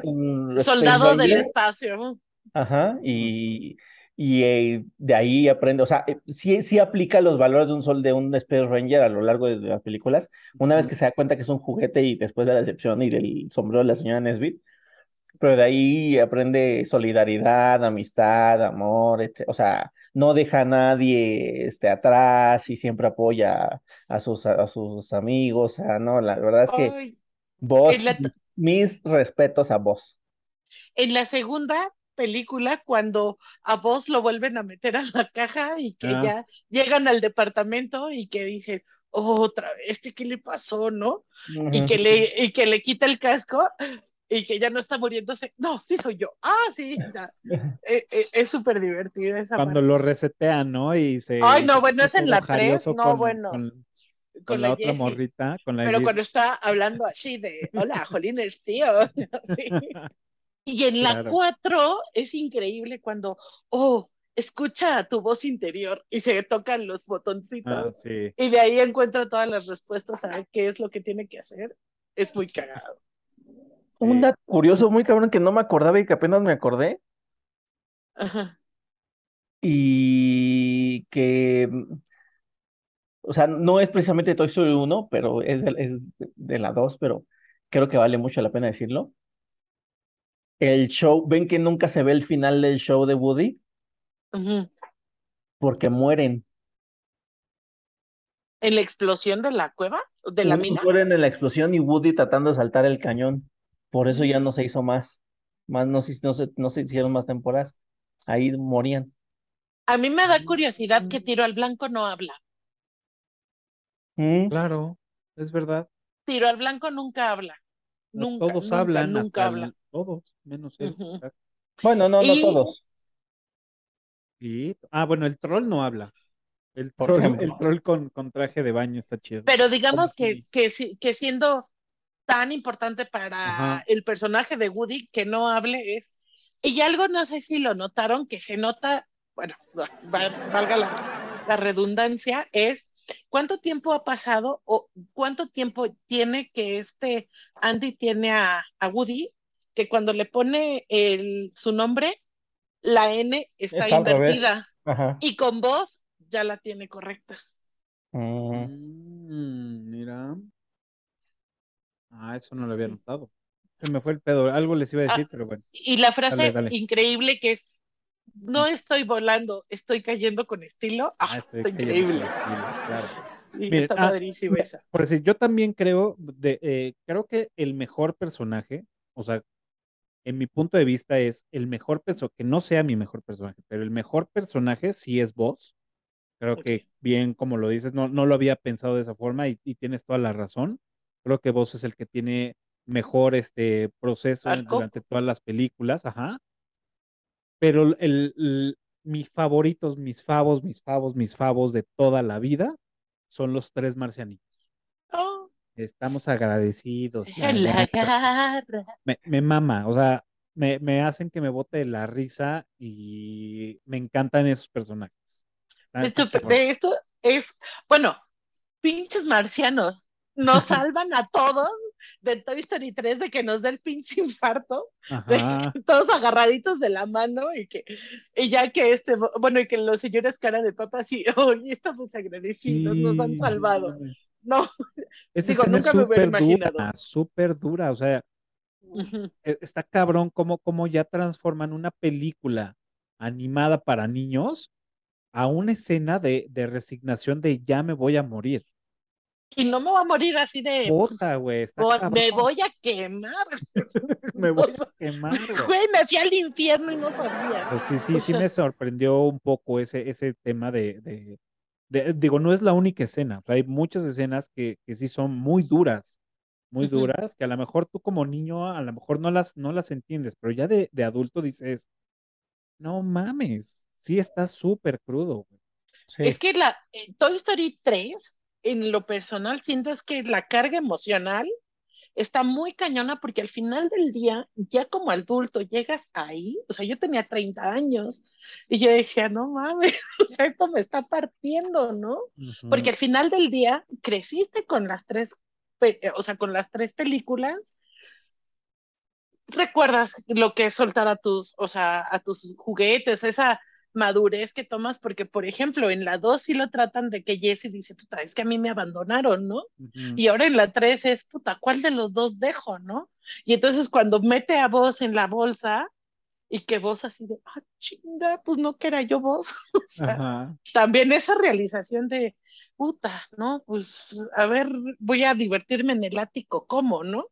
un, Space soldado del Ranger. espacio. Ajá, y, y eh, de ahí aprende, o sea, eh, sí, sí aplica los valores de un sol de un Space Ranger a lo largo de, de las películas. Una vez que se da cuenta que es un juguete y después de la decepción y del sombrero de la señora Nesbit, pero de ahí aprende solidaridad, amistad, amor, etc. O sea, no deja a nadie este, atrás y siempre apoya a sus, a sus amigos. O sea, no, la verdad es que Ay, vos, mis respetos a vos. en la segunda película, cuando a vos lo vuelven a meter a la caja y que Ah. ya llegan al departamento y que dicen, "Oh, otra vez, ¿este qué le pasó, no? Y que le, y que le quita el casco y que ya no está muriéndose. No, sí soy yo. Ah, sí, ya. Eh, eh, es súper divertida esa Cuando parte. lo resetean, ¿no? Y se. Ay, no, bueno, es en la tres, jarioso no, con- bueno, Con, con con la, la otra Jessie. morrita, con la Pero Jessie. cuando está hablando así de, hola, Jolines, tío. [laughs] así. Y en la Claro. 4 es increíble cuando, oh, escucha tu voz interior y se tocan los Ah, botoncitos sí. y de ahí encuentra todas las respuestas a qué es lo que tiene que hacer. Es muy cagado. Un dato curioso, muy cabrón, que no me acordaba y que apenas me acordé. Ajá. Y que, o sea, no es precisamente Toy Story 1, pero es de, es de la 2, pero creo que vale mucho la pena decirlo. El show, ven que nunca se ve el final del show de Woody porque mueren. En la explosión de la cueva, de la mina. mueren en la explosión y Woody tratando de saltar el cañón. Por eso ya no se hizo más. Más no se, no se, no se hicieron más temporadas. Ahí morían. A mí me da curiosidad que Tiro al Blanco no habla. Mm, Claro, es verdad. Tiro al Blanco nunca habla. No Nunca, todos nunca, hablan, nunca hasta todos, menos él. Bueno, no, no todos. Y, ah, bueno, el troll no habla. El troll, ejemplo. el troll con, con traje de baño está chido. Pero digamos que, que, si- que siendo tan importante para Ajá. el personaje de Woody que no hable es, y algo no sé si lo notaron, que se nota, bueno, va- valga la, la redundancia, es cuánto tiempo ha pasado o cuánto tiempo tiene que este Andy tiene a, a Woody, que cuando le pone el, su nombre, la N está invertida y con voz ya la tiene correcta. Mm. Mm, mira. Ah, eso no lo había notado. Se me fue el pedo. Algo les iba a decir, Ah. pero bueno. Y la frase Dale, dale. increíble que es, no estoy volando, estoy cayendo con estilo. Ah, Ah, estoy está increíble. estilo, claro. Sí, Miren, está ah, padrísima esa. Por decir, yo también creo, de, eh, creo que el mejor personaje, o sea, en mi punto de vista es el mejor personaje, que no sea mi mejor personaje, pero el mejor personaje sí es vos. Creo que bien, como lo dices, no, no lo había pensado de esa forma y, y tienes toda la razón. Creo que vos es el que tiene mejor este proceso Arco. durante todas las películas, ajá. Pero el, el- mis favoritos, mis favos, mis favos, mis favos de toda la vida son los tres marcianitos. Oh, Estamos agradecidos. [laughs] la garra. Me, me mama, o sea, me, me hacen que me bote de la risa y me encantan esos personajes. Esto- de esto es, bueno, pinches marcianos. Nos [laughs] salvan a todos de Toy Story 3 de que nos dé el pinche infarto, de que todos agarraditos de la mano y que, y ya que este, bueno, y que los señores cara de papa así, hoy [laughs] estamos agradecidos, nos han Sí, salvado. no Esa [laughs] Digo, nunca me hubiera imaginado. dura, súper dura. O sea, e- está cabrón cómo, cómo ya transforman una película animada para niños a una escena de, de resignación de ya me voy a morir. Y no me voy a morir así de, Bota, güey, está "Voy- cabrón. me voy a quemar. [laughs] Me voy o sea, a [laughs] quemar, güey. Me fui al infierno y no sabía. Pues sí, sí, O sí me sorprendió un poco ese, ese tema de, de- de- digo, no es la única escena, o sea, hay muchas escenas que, que sí son muy duras, muy duras, que a lo mejor tú como niño a lo mejor no las, no las entiendes, pero ya de, de adulto dices, no mames, sí está súper crudo. Sí. Es que la eh, Toy Story 3, en lo personal, siento es que la carga emocional está muy cañona porque al final del día, ya como adulto, llegas ahí, o sea, yo tenía 30 años y yo decía, no mames, [laughs] o sea, esto me está partiendo, ¿no? Porque al final del día creciste con las tres, o sea, con las tres películas. Recuerdas lo que es soltar a tus, o sea, a tus juguetes, esa madurez que tomas, porque por ejemplo, en la 2 sí lo tratan de que Jesse dice, puta, es que a mí me abandonaron, ¿no? Y ahora en la 3 es, puta, ¿cuál de los dos dejo, no? Y entonces cuando mete a vos en la bolsa y que vos así de, ah, chinga, pues no que era yo vos. [laughs] o sea, Ajá. también esa realización de, puta, ¿no? Pues a ver, voy a divertirme en el ático, ¿cómo, no?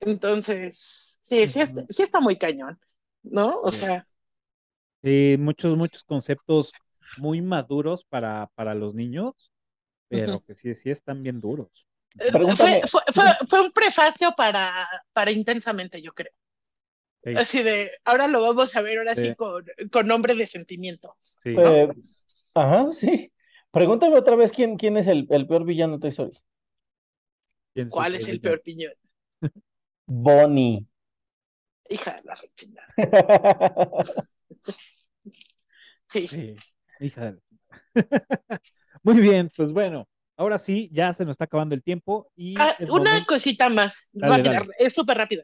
Entonces, sí, sí, está, sí está muy cañón, ¿no? O sea, Sí, muchos, muchos conceptos muy maduros para, para los niños, pero que sí, sí están bien duros. eh, fue, fue, fue, fue un prefacio para, para intensamente, yo creo. Sí, Así de, ahora lo vamos a ver, ahora sí, Sí. con, con nombre de sentimiento. sí. Eh, ajá, sí. Pregúntame otra vez quién, quién es el, el peor villano de Toy Story. ¿Quién ¿Cuál es el peor piñón? Bonnie. Hija de la rechina. [laughs] Sí. Sí, hija de [laughs] Muy bien, pues bueno, ahora sí, ya se nos está acabando el tiempo y Ah, una momento- cosita más, Dale, rápida, dale. es súper rápida.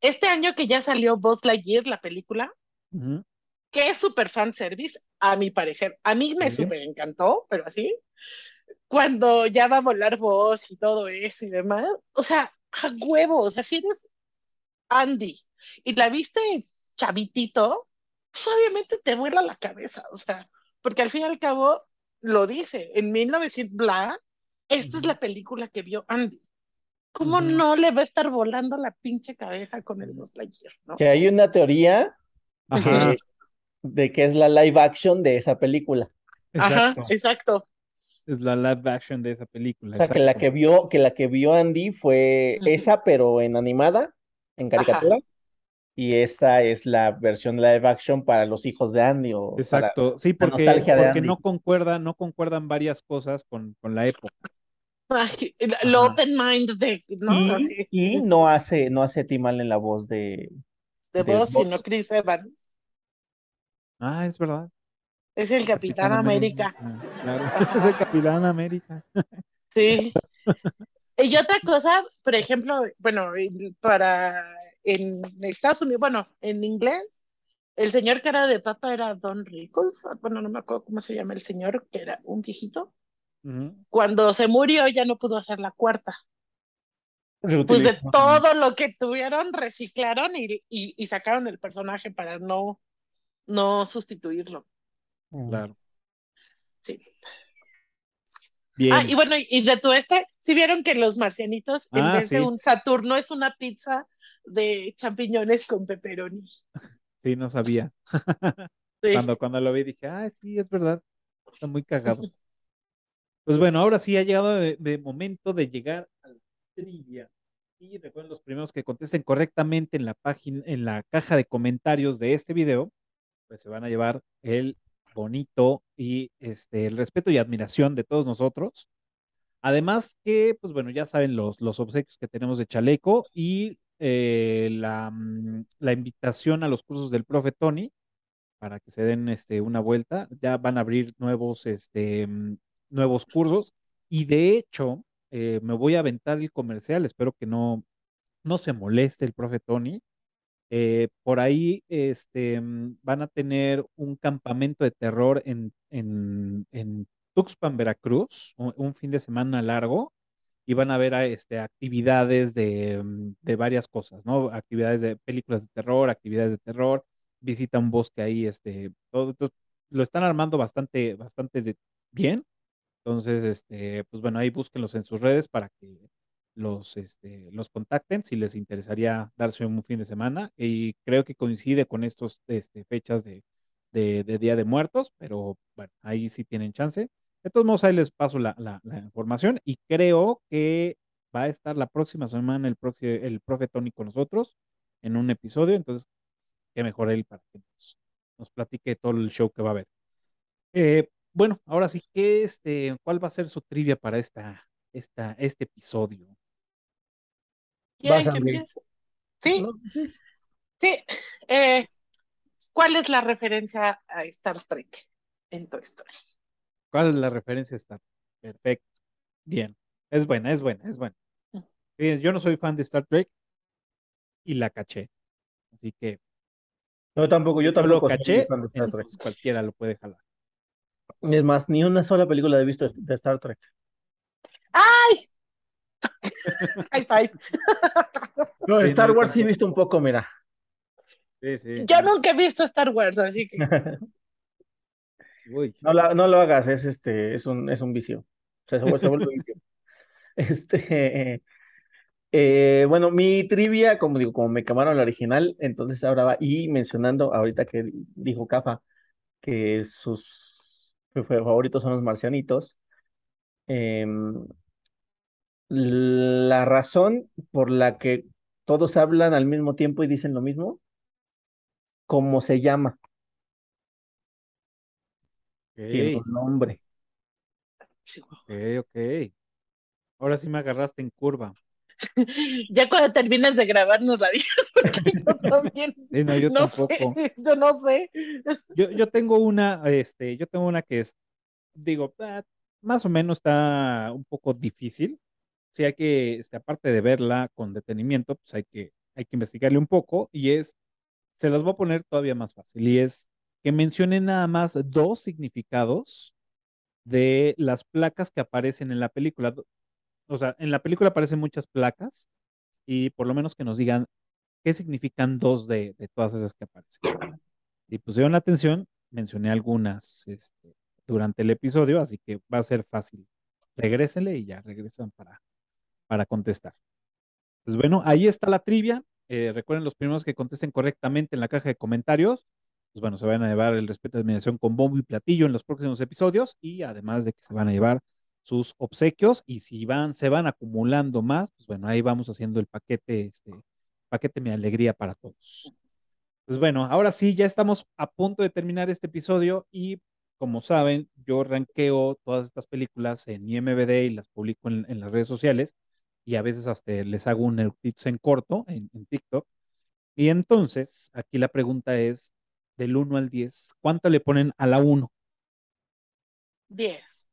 Este año que ya salió Buzz Lightyear, la película, Ujú, que es súper fan service, a mi parecer. A mí me súper encantó, pero así. Cuando ya va a volar Buzz y todo eso y demás, o sea, a huevo, o sea, si eres Andy y la viste chavitito, pues obviamente te vuela la cabeza, o sea, porque al fin y al cabo lo dice, en 1900 bla, esta es la película que vio Andy. ¿Cómo no le va a estar volando la pinche cabeza con el Buzz Lightyear, no? Que hay una teoría de que es la live action de esa película. Ajá, exacto. Es la live action de esa película. O sea, que la que vio, que la que vio Andy fue esa, pero en animada, en caricatura. Y esta es la versión live action para los hijos de Andy o para Exacto, sí, porque, nostalgia de porque Andy. no concuerdan, no concuerdan varias cosas con, con la época. Ay, lo Ajá. open mind de, ¿no? Y, Así, y no hace, no hace Tim Allen la voz de, de Buzz. sino Chris Evans. Ah, es verdad. Es el Capitán América. Ah, Claro, [laughs] es el Capitán América. Sí. Y otra cosa, por ejemplo, bueno, en- para en Estados Unidos, bueno, en inglés, el señor cara de papa era Don Rickles, bueno, no me acuerdo cómo se llama el señor, que era un viejito. Ujú. Cuando se murió ya no pudo hacer la cuarta. Pues de todo lo que tuvieron, reciclaron y, y, y sacaron el personaje para no, no sustituirlo. Claro. Sí. Bien. Ah, y bueno, y de tu este, si vieron que los marcianitos, en Ah, vez de un Saturno, es una pizza de champiñones con pepperoni. Sí, no sabía. [laughs] Sí. Cuando, cuando lo vi dije, ah, sí, es verdad. Está muy cagado. Pues bueno, ahora sí ha llegado de, de momento de llegar a la trivia. Y recuerden los primeros que contesten correctamente en la página, en la caja de comentarios de este video, pues se van a llevar el bonito y este el respeto y admiración de todos nosotros. Además que, pues bueno, ya saben los, los obsequios que tenemos de chaleco y eh, la, mm, la invitación a los cursos del profe Tony para que se den este, una vuelta. Ya van a abrir nuevos, este, mm, nuevos cursos y de hecho eh, me voy a aventar el comercial. Espero que no, no se moleste el profe Tony. Eh, por ahí este, mm, van a tener un campamento de terror en, en, en Tuxpan, Veracruz, un, fin de semana largo y van a ver este, actividades de, mm, de varias cosas, ¿no? Actividades de películas de terror, actividades de terror, visita un bosque ahí, este, todo, lo están armando bastante, bastante bien. Entonces, este, pues bueno, ahí búsquenlos en sus redes para que los, este, los contacten si les interesaría darse un fin de semana. Y creo que coincide con estos este, fechas de, de, de Día de Muertos, pero bueno, ahí sí tienen chance. De todos modos, ahí les paso la, la- la información y creo que va a estar la próxima semana el, profe- el profe Tony con nosotros en un episodio, entonces, qué mejor él para que nos, nos platique todo el show que va a haber. Eh, bueno, ahora sí que este, ¿cuál va a ser su trivia para esta, esta, este episodio? ¿Quieren que empiece? Sí, ¿No? Sí. Eh, ¿cuál es la referencia a Star Trek en Toy Story? ¿Cuál es la referencia esta? Perfecto. Bien. Es buena, es buena, es buena. Bien, yo no soy fan de Star Trek y la caché. Así que No, tampoco, yo lo tampoco soy caché, fan de Star Trek. cualquiera lo puede jalar. Es más, ni una sola película he visto de Star Trek. ¡Ay! High five. [laughs] No, Star Wars sí he visto un poco, mira. Sí, sí. Yo nunca he visto Star Wars, así que [laughs] Uy, No, la- no lo hagas, es este, es un, es un vicio. O sea, se vuelve, se vuelve un vicio. [laughs] Este, eh, bueno, mi trivia, como digo, como me quemaron la original, entonces ahora va, y mencionando ahorita que dijo Cafa que sus favoritos son los marcianitos, em, la razón por la que todos hablan al mismo tiempo y dicen lo mismo, ¿cómo se llama? Tiene ok, un nombre. ok, ok. Ahora sí me agarraste en curva. [laughs] ya cuando termines de grabar nos la digas [laughs] porque yo [laughs] también Sí, no, yo no tampoco. sé, yo no sé. Yo, yo tengo una, este, yo tengo una que es, digo, ah, más o menos está un poco difícil. Sí, hay que, este, aparte de verla con detenimiento, pues hay que, hay que investigarle un poco y es, se las voy a poner todavía más fácil y es que mencione nada más dos significados de las placas que aparecen en la película. O sea, en la película aparecen muchas placas y por lo menos que nos digan qué significan dos de, de todas esas que aparecen. Si pusieron atención, mencioné algunas este, durante el episodio, así que va a ser fácil. Regrésenle y ya regresan para, para contestar. Pues bueno, ahí está la trivia. Eh, recuerden los primeros que contesten correctamente en la caja de comentarios. Pues bueno, se van a llevar el respeto de admiración con bombo y platillo en los próximos episodios y además de que se van a llevar sus obsequios y si van, se van acumulando más, pues bueno, ahí vamos haciendo el paquete, este, paquete mi alegría para todos. Pues bueno, ahora sí, ya estamos a punto de terminar este episodio y como saben, yo ranqueo todas estas películas en IMBD y las publico en, en las redes sociales y a veces hasta les hago un eructitos en corto en, en TikTok. Y entonces, aquí la pregunta es, del 1 al 10, ¿cuánto le ponen a la 1? 10.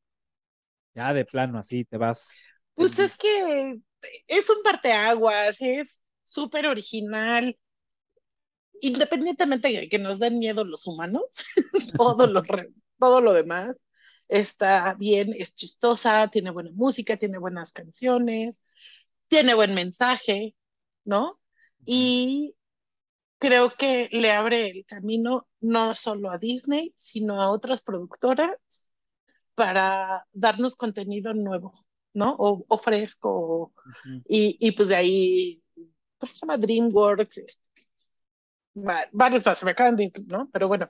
Ya de plano, así te vas. Pues es que es un parteaguas, es súper original. Independientemente de que nos den miedo los humanos, [laughs] todo lo, todo lo demás está bien, es chistosa, tiene buena música, tiene buenas canciones, tiene buen mensaje, ¿no? Y creo que le abre el camino no solo a Disney, sino a otras productoras para darnos contenido nuevo, ¿no? O, o fresco. Y, y pues de ahí, ¿cómo se llama? DreamWorks, este, va- varios más, me acaban de ir, ¿no? Pero bueno.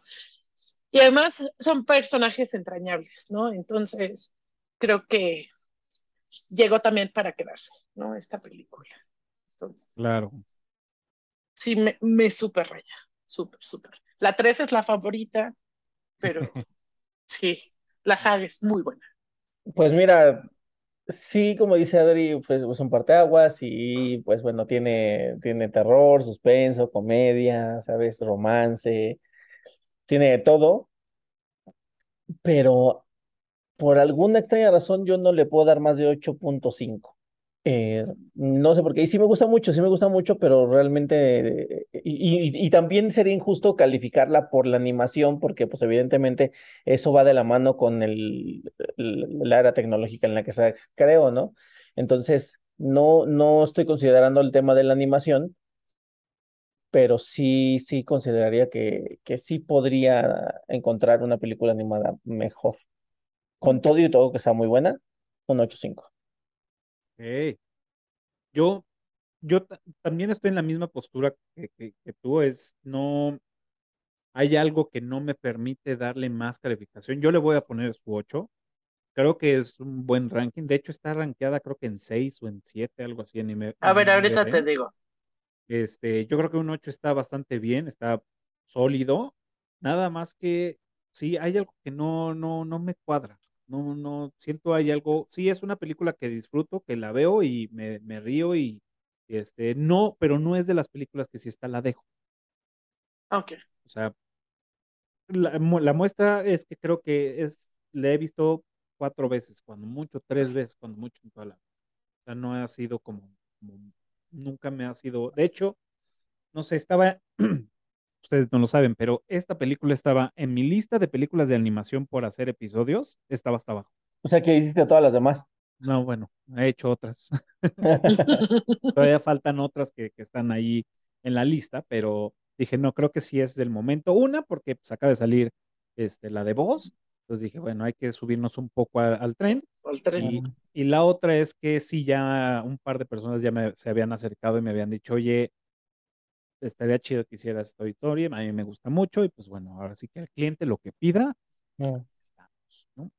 Y además son personajes entrañables, ¿no? Entonces, creo que llegó también para quedarse, ¿no? Esta película. Entonces, Claro. sí, me, me súper raya, súper, súper. La 3 es la favorita, pero [laughs] sí, la saga es muy buena. Pues mira, sí, como dice Adri, pues es un parteaguas y pues bueno, tiene, tiene terror, suspenso, comedia, ¿sabes? Romance, tiene de todo, pero por alguna extraña razón yo no le puedo dar más de 8.5. Eh, no sé por qué, y sí me gusta mucho, sí me gusta mucho, pero realmente, eh, y, también sería injusto calificarla por la animación, porque pues evidentemente eso va de la mano con el- la era tecnológica en la que se creó, ¿no? Entonces, no, no estoy considerando el tema de la animación, pero sí, sí consideraría que, que sí podría encontrar una película animada mejor. Con todo y todo que sea muy buena, un 8.5. Ok. Yo, yo ta- también estoy en la misma postura que, que- que tú, es no, hay algo que no me permite darle más calificación. Yo le voy a poner su 8. Creo que es un buen ranking. De hecho, está rankeada creo que en 6 o en 7, algo así en A ver, ahorita te digo. Este, yo creo que un 8 está bastante bien, está sólido. Nada más que sí, hay algo que no, no, no me cuadra. No, no, siento hay algo. Sí, es una película que disfruto, que la veo y me, me río y, y, este, no, pero no es de las películas que si está la dejo. Ok. O sea, la, la muestra es que creo que es, la he visto cuatro veces, cuando mucho, tres veces, cuando mucho en toda la. O sea, no ha sido como, como- nunca me ha sido. De hecho, no sé, estaba, [clears throat] ustedes no lo saben, pero esta película estaba en mi lista de películas de animación por hacer episodios, estaba hasta abajo. O sea, que hiciste todas las demás. No, bueno, he hecho otras. [laughs] [laughs] Todavía faltan otras que, que están ahí en la lista, pero dije, no, creo que sí es del momento. Una, porque pues acaba de salir este, la de voz. Entonces dije, bueno, hay que subirnos un poco a- al tren. Al tren. Y, y la otra es que sí, ya un par de personas ya me, se habían acercado y me habían dicho, oye, estaría chido que hicieras Toy Story, a mí me gusta mucho, y pues bueno, ahora sí que al cliente lo que pida, Mm. estamos, ¿no?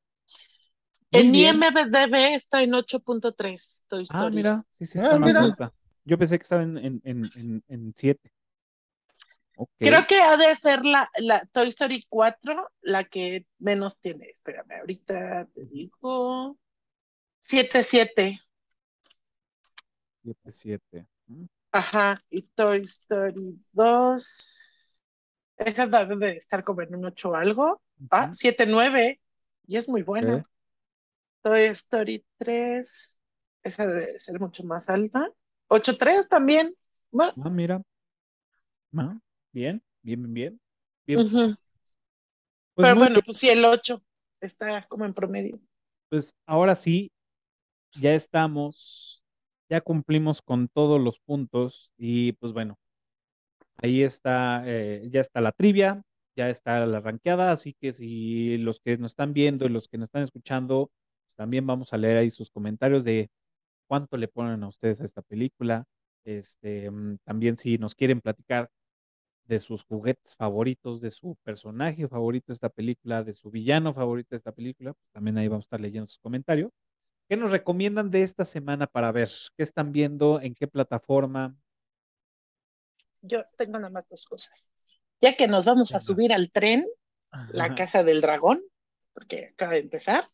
En bien. IMDB está en 8.3 Toy Story. Ah, mira, sí, sí Ah, está más mira. alta. Yo pensé que estaba en, en, en, en, en siete. Ok. Creo que ha de ser la, la Toy Story 4 la que menos tiene. Espérame, ahorita te digo. 7.7. Siete, siete. Mm, Ajá. Y Toy Story 2. Esa debe de estar como en un 8 algo. Ah, ujú. 7.9. Y es muy buena. Ok. Toy Story 3. Esa debe ser mucho más alta. 8.3 también. Bueno, Ah, mira. Ah, bien, bien, bien, bien. Bien, ujú. pues Pero bueno, bien. pues sí, el 8 está como en promedio. Pues ahora sí, ya estamos, ya cumplimos con todos los puntos y pues bueno, ahí está, eh, ya está la trivia, ya está la ranqueada, así que si los que nos están viendo y los que nos están escuchando, pues también vamos a leer ahí sus comentarios de cuánto le ponen a ustedes a esta película. Este, mm, también si nos quieren platicar de sus juguetes favoritos, de su personaje favorito de esta película, de su villano favorito de esta película, pues también ahí vamos a estar leyendo sus comentarios. ¿Qué nos recomiendan de esta semana para ver? ¿Qué están viendo? ¿En qué plataforma? Yo tengo nada más dos cosas. Ya que nos vamos a subir al tren, La. Casa del Dragón, porque acaba de empezar.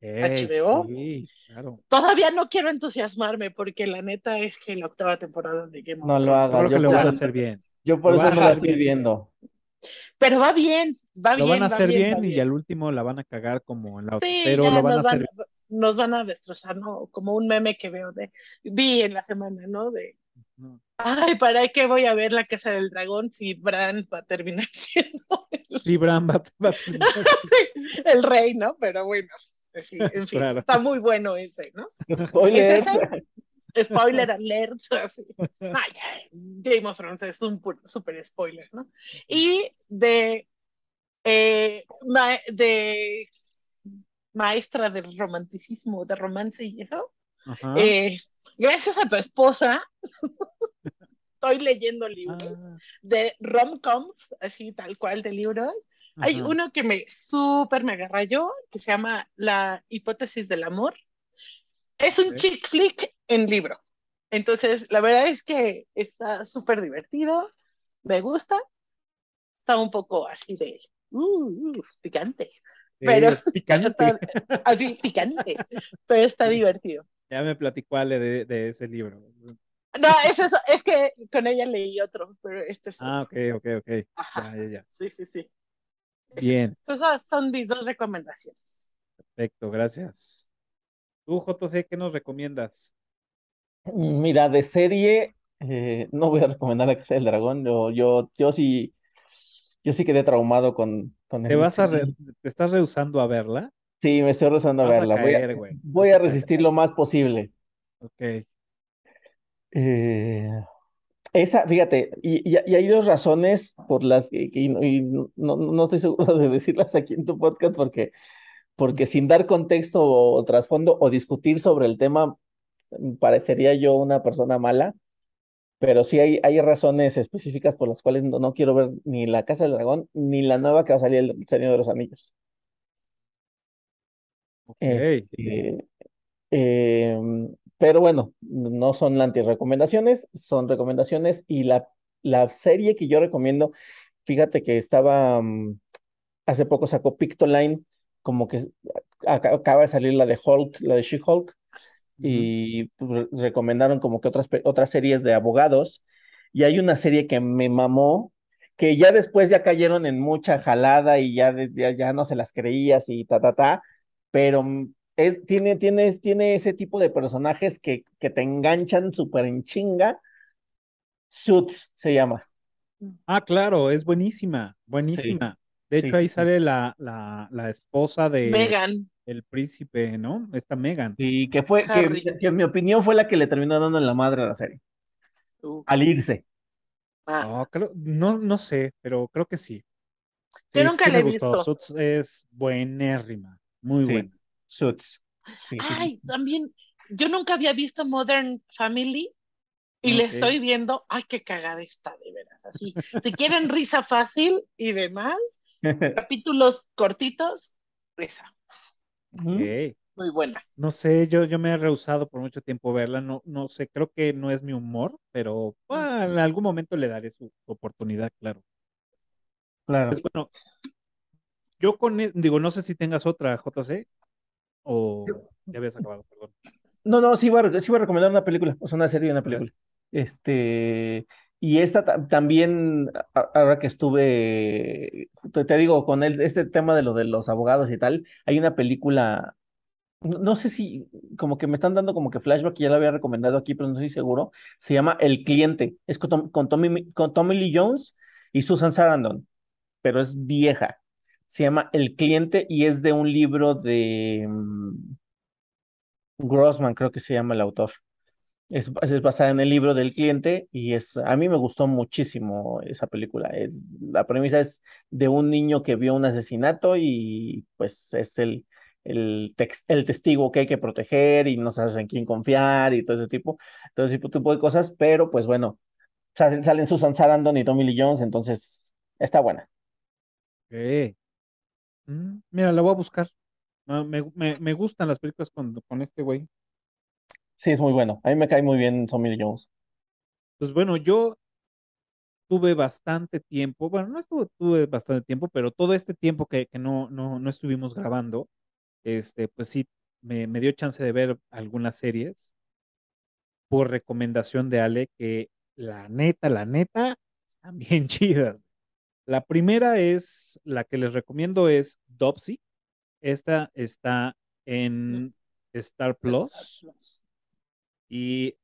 HBO. sí, claro. Todavía no quiero entusiasmarme porque la neta es que la octava temporada de Game of No lo hagas. Yo que lo van a hacer bien. Yo por Lo eso no la hacer estoy viendo. Pero va bien, va Lo bien, van a va hacer bien, bien y al último la van a cagar como en la otra, Sí, pero ya lo van a nos van, hacer. Nos van a destrozar, ¿no? Como un meme que veo de, vi en la semana, ¿no? De, No. ay, ¿para qué voy a ver la Casa del Dragón si Bran va a terminar [laughs] siendo el, Sí, Bran va, va a terminar [laughs] sí, el rey, ¿no? Pero bueno, pues sí, en fin, Claro. está muy bueno ese, ¿no? [laughs] ¿Es Spoiler. esa? Spoiler alert. Así. Ay, Game of Thrones es un super spoiler, ¿no? Y de, eh, de maestra del romanticismo, de romance y eso. Eh, gracias a tu esposa, [laughs] estoy leyendo libros ah. de rom-coms, así tal cual de libros. Hay uno que me súper me agarra yo, que se llama La hipótesis del amor. Es un chick flick en libro. Entonces, la verdad es que está súper divertido, me gusta. Está un poco así de uh, uh, picante. Pero picante. así, picante. Pero está divertido. Ya me platicó Ale de, de ese libro. No, es eso, es que con ella leí otro, pero este es. Ah, ok, ok, ok. Ya, ya, ya. Sí, sí, sí. Bien. Esas son mis dos recomendaciones. Perfecto, gracias. Tú, JC, ¿qué nos recomiendas? Mira, de serie, eh, no voy a recomendar la Casa del Dragón. Yo, yo, yo sí, yo sí quedé traumado con, con ¿Te, vas a ¿Te estás rehusando a verla? Sí, me estoy rehusando a verla. voy a, resistir lo más posible. Ok. Eh, esa, fíjate, y, hay dos razones por las que y, no, no, estoy seguro de decirlas aquí en tu podcast porque, porque sin dar contexto o, trasfondo o discutir sobre el tema, parecería yo una persona mala, pero sí hay, hay razones específicas por las cuales no, quiero ver ni La Casa del Dragón ni la nueva que va a salir el Señor de los Anillos. Okay. Este, em, pero bueno, no son anti-recomendaciones, son recomendaciones y la, la serie que yo recomiendo, fíjate que estaba, mm, hace poco sacó Pictoline, como que acaba de salir la de Hulk, la de She-Hulk, y pues, recomendaron como que otras, otras series de abogados, y hay una serie que me mamó, que ya después ya cayeron en mucha jalada y ya, ya, ya no se las creías y ta, ta, ta, pero mm, tiene, tiene, tiene ese tipo de personajes que, que te enganchan súper en chinga. Suits se llama. Ah, claro, es buenísima, buenísima. De hecho, ahí sale la, la, la, esposa de Megan. El príncipe, ¿no? Esta Megan. Y que fue, que, en mi opinión fue la que le terminó dando en la madre a la serie. Uh. Al irse. Ah. No, no, sé, pero creo que sí. Yo nunca le he visto. Suits es buenérrima, muy buena. Suits. Ay, también, yo nunca había visto Modern Family y le estoy viendo, ay, qué cagada está, de veras, así. Si quieren risa fácil y demás, [laughs] capítulos cortitos, risa. Muy buena. No sé, yo, yo me he rehusado por mucho tiempo verla, no, no sé, creo que no es mi humor, pero en algún momento le daré su oportunidad, claro. Claro. Pues, bueno, yo con, e, digo, no sé si tengas otra, JC. ¿O ya habías acabado? Perdón. No, no, sí voy, a, sí voy a recomendar una película, o sea, una serie y una película. Este, y esta también, ahora que estuve, te, digo, con el, este tema de lo de los abogados y tal, hay una película, no, sé si, como que me están dando como que flashback, ya la había recomendado aquí, pero no estoy seguro, se llama El Cliente, es con, con, Tommy, con Tommy Lee Jones y Susan Sarandon, pero es vieja se llama El cliente y es de un libro de mm, Grossman, creo que se llama el autor. Es, es, basada en el libro del cliente y es, a mí me gustó muchísimo esa película. Es, la premisa es de un niño que vio un asesinato y pues es el, el, el testigo que hay que proteger y no sabes en quién confiar y todo ese tipo, todo ese tipo de cosas, pero pues bueno, salen, salen Susan Sarandon y Tommy Lee Jones, entonces está buena. Mm, mira, la voy a buscar. Ah, me, me, me gustan las películas con, con este güey. Sí, es muy bueno. A mí me cae muy bien Tommy Jones. Pues bueno, yo tuve bastante tiempo, bueno, no estuve, tuve bastante tiempo, pero todo este tiempo que, que no, no, no estuvimos grabando, este, pues sí, me, me dio chance de ver algunas series por recomendación de Ale, que la neta, la neta, están [laughs] bien chidas. La primera es, la que les recomiendo es Dopsy. Esta está en Star Plus y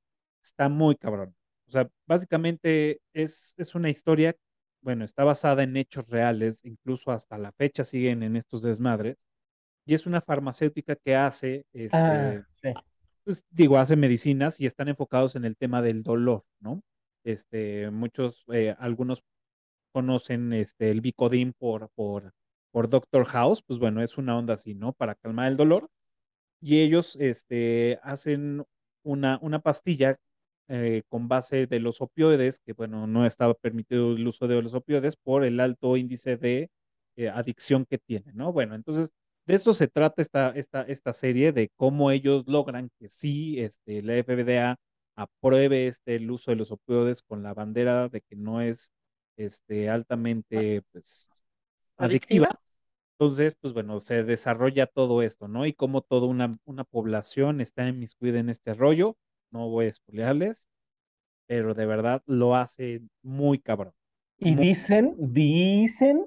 está muy cabrón. O sea, básicamente es, es una historia, bueno, está basada en hechos reales, incluso hasta la fecha siguen en estos desmadres. Y es una farmacéutica que hace, este, ah, pues digo, hace medicinas y están enfocados en el tema del dolor, ¿no? Este, muchos, eh, algunos conocen este, el Vicodin por, por, por Doctor House, pues bueno, es una onda así, ¿no? Para calmar el dolor. Y ellos este, hacen una, una pastilla eh, con base de los opioides, que bueno, no estaba permitido el uso de los opioides por el alto índice de eh, adicción que tienen, ¿no? Bueno, entonces de esto se trata esta, esta, esta serie, de cómo ellos logran que sí, este, la FDA apruebe este, el uso de los opioides con la bandera de que no es este, altamente pues, adictiva. Entonces, pues bueno, se desarrolla todo esto, ¿no? Y cómo toda una, una población está inmiscuida en este rollo. No voy a spoilearles, pero de verdad lo hace muy cabrón. Y dicen, dicen,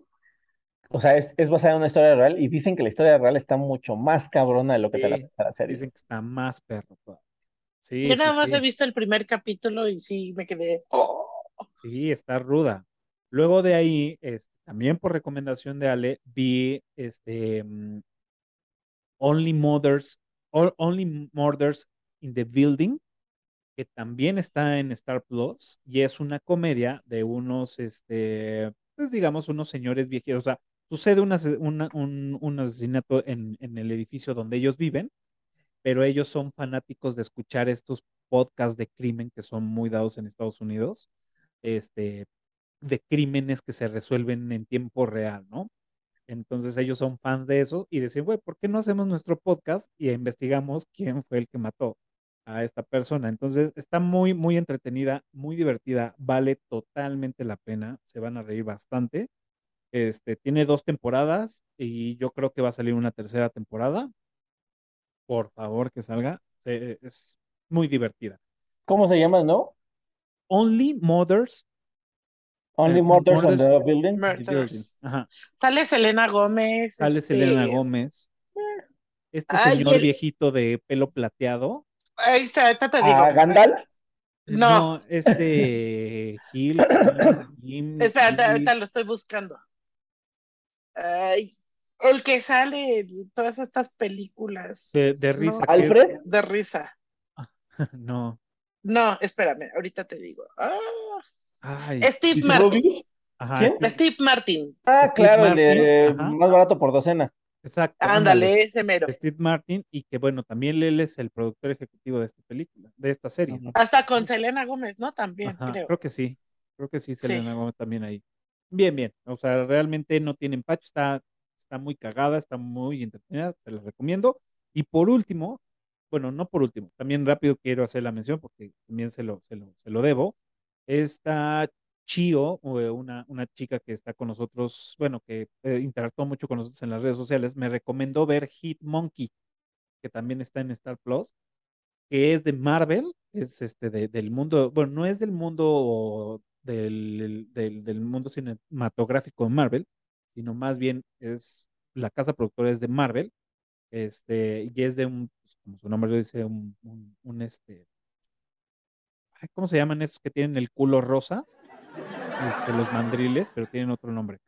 o sea, es, es, basada en una historia real y dicen que la historia real está mucho más cabrona de lo que te la, la serie. Dicen que está más perro Sí, Yo nada sí, más sí. he visto el primer capítulo y sí me quedé. "Oh". Sí, está ruda. Luego de ahí, este, también por recomendación de Ale, vi este mm, Only Mothers, Only Murders in the Building, que también está en Star Plus, y es una comedia de unos, este, pues digamos, unos señores viejitos. O sea, sucede una- un, un asesinato en, en el edificio donde ellos viven, pero ellos son fanáticos de escuchar estos podcasts de crimen que son muy dados en Estados Unidos, este, de crímenes que se resuelven en tiempo real, ¿no? Entonces ellos son fans de eso y decían, güey, ¿por qué no hacemos nuestro podcast y investigamos quién fue el que mató a esta persona? Entonces está muy, muy entretenida, muy divertida, vale totalmente la pena, se van a reír bastante. Este, tiene dos temporadas y yo creo que va a salir una tercera temporada. Por favor, que salga. Se- es muy divertida. ¿Cómo se llama, no? Only Mothers Only Eh, Murders on the Building. in the Building. Murders. Ajá. Sale Selena Gómez. Sale este, Selena Gómez. Este Ay, señor el- viejito de pelo plateado. Ahí está, ahorita te digo. ¿A Gandalf? No. este [laughs] Gil. Gil- ahorita lo estoy buscando. Ay, el que sale en todas estas películas de, de risa. No. es- ¿Alfred? de risa. [laughs] No. No, espérame, ahorita te digo. Ah, Ay. Steve ¿Steve Martin. Rogers? Ajá, ¿quién? Steve- Steve Martin. Ah, Steve claro, el de Martin, ajá. más barato por docena. Exacto. Ándale, ese mero. Steve Martin, y que bueno, también él es el productor ejecutivo de esta película, de esta serie. Hasta con Selena Gómez, ¿no? También, Ajá, creo. creo que sí, creo que sí, Sí. Selena Gómez también ahí. Bien, bien, o sea, realmente no tiene empacho, está, está muy cagada, está muy entretenida, te la recomiendo. Y por último, bueno, no por último, también rápido quiero hacer la mención porque también se lo, se lo, se lo debo. Esta Chio, eh, una, una chica que está con nosotros, bueno, que eh, interactuó mucho con nosotros en las redes sociales, me recomendó ver Hit Monkey, que también está en Star Plus que es de Marvel, es este de- del mundo, bueno, no es del mundo del, del, del mundo cinematográfico de Marvel, sino más bien es la casa productora es de Marvel, este, y es de un, pues, como su nombre lo dice, un, un, un, este, ¿cómo se llaman esos que tienen el culo rosa? Este, los mandriles, pero tienen otro nombre.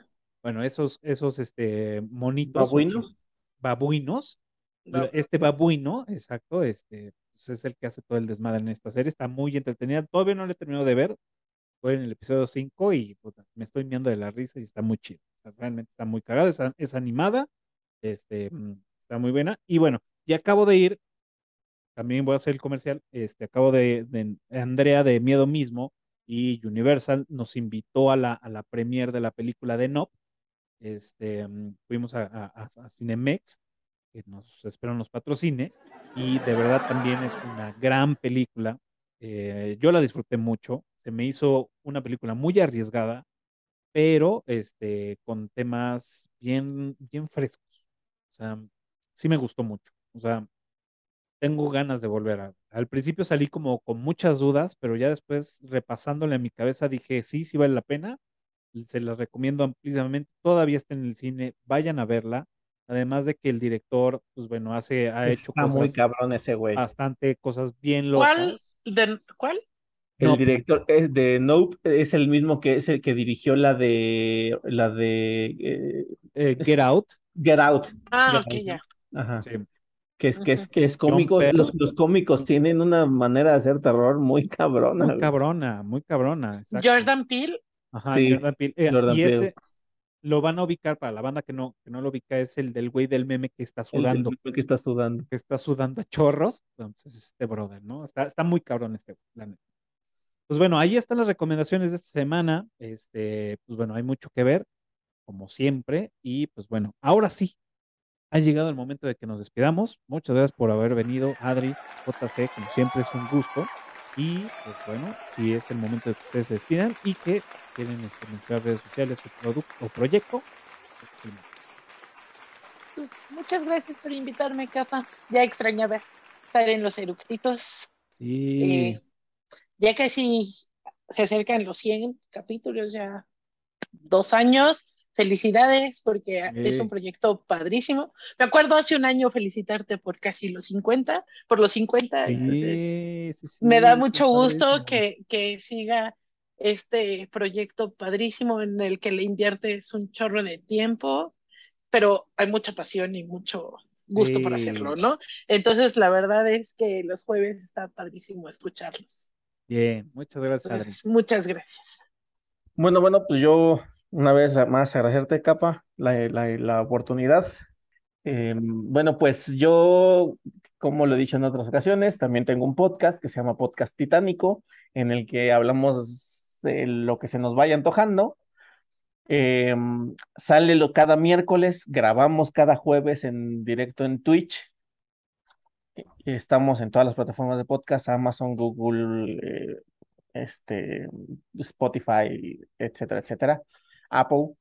Bueno, esos, esos, este, monitos. ¿Babuinos? Babuinos. No. Este babuino, exacto, este pues, es el que hace todo el desmadre en esta serie. Está muy entretenida. Todavía no la he terminado de ver. Fue en el episodio 5 y puta, me estoy miando de la risa y está muy chido. O sea, realmente está muy cagado. Es, es animada. Este, mm, está muy buena. Y bueno, ya acabo de ir. También voy a hacer el comercial. Este, acabo de, de Andrea de Miedo Mismo y Universal nos invitó a la, a la premiere de la película de Nope. Este, mm, fuimos a, a- a Cinemex que nos espero nos patrocine y de verdad también es una gran película. Eh, yo la disfruté mucho, se me hizo una película muy arriesgada, pero este, con temas bien, bien frescos. O sea, sí me gustó mucho. O sea, tengo ganas de volver a. Al principio salí como con muchas dudas, pero ya después repasándole en mi cabeza dije, sí, sí vale la pena. Se las recomiendo ampliamente. Todavía está en el cine, vayan a verla. Además de que el director, pues bueno, hace, ha hecho Está muy cosas, cabrón ese güey. bastante cosas bien ¿Cuál? locas. de- ¿Cuál? El Nope. director es de Nope es el mismo que es el que dirigió la de la de eh, Eh, Get Out. Get Out. Ah, Ya, ok, ya. Ajá. sí. Que es, que es, que es cómico. Los, los, cómicos tienen una manera de hacer terror muy cabrona. Muy cabrona, muy cabrona. Jordan Peele. Ajá, Jordan Peele. Eh, y ese lo van a ubicar para la banda que no, que no lo ubica, es el del güey del meme que está sudando. El que está sudando. Que está sudando a chorros. Entonces, este brother, ¿no? Está, está muy cabrón este planeta. Pues bueno, ahí están las recomendaciones de esta semana. Este, pues bueno, hay mucho que ver, como siempre. Y pues bueno, ahora sí, ha llegado el momento de que nos despidamos. Muchas gracias por haber venido, Adri, JC, como siempre es un gusto. Y pues bueno, si es el momento de que ustedes se despidan y que si quieren mencionar redes sociales, su producto o proyecto. Pues muchas gracias por invitarme, Cafa. Ya extrañaba estar en los eructitos. Sí. Eh, ya casi se acercan los 100 capítulos, ya dos años felicidades porque es un proyecto padrísimo. Me acuerdo hace un año felicitarte por casi los 50, por los 50. entonces me da mucho gusto que, que siga este proyecto padrísimo en el que le inviertes un chorro de tiempo, pero hay mucha pasión y mucho gusto por hacerlo, ¿no? Entonces, la verdad es que los jueves está padrísimo escucharlos. Bien, muchas gracias, Adri. muchas gracias. Bueno, bueno, pues yo una vez más agradecerte, Capa, la, la, oportunidad. Eh, bueno, pues yo, como lo he dicho en otras ocasiones, también tengo un podcast que se llama Podcast Titánico, en el que hablamos de lo que se nos vaya antojando. Eh, sale lo, cada miércoles, grabamos cada jueves en directo en Twitch. Estamos en todas las plataformas de podcast, Amazon, Google, eh, este, Spotify, etcétera, etcétera. Apple.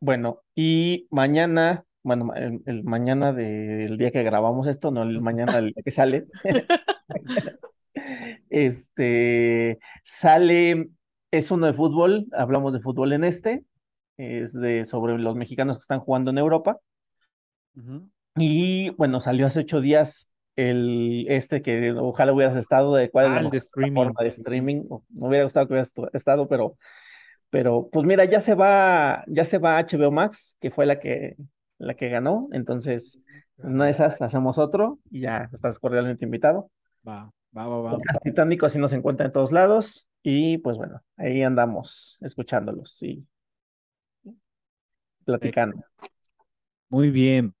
Bueno, y mañana, bueno, el, mañana del día que grabamos esto, no el mañana del día que sale, [laughs] este, sale, es uno de fútbol, hablamos de fútbol en este, es de sobre los mexicanos que están jugando en Europa. Y bueno, salió hace ocho días el este que ojalá hubieras estado de cuál es la ah, de streaming. forma de streaming. Me hubiera gustado que hubieras estado, pero pero pues mira, ya se va, ya se va HBO Max, que fue la que, la que ganó. Entonces, una de esas hacemos otro y ya estás cordialmente invitado. Va, va, va, va. Titánico así nos encuentra en todos lados. Y pues bueno, ahí andamos escuchándolos y platicando. Muy bien.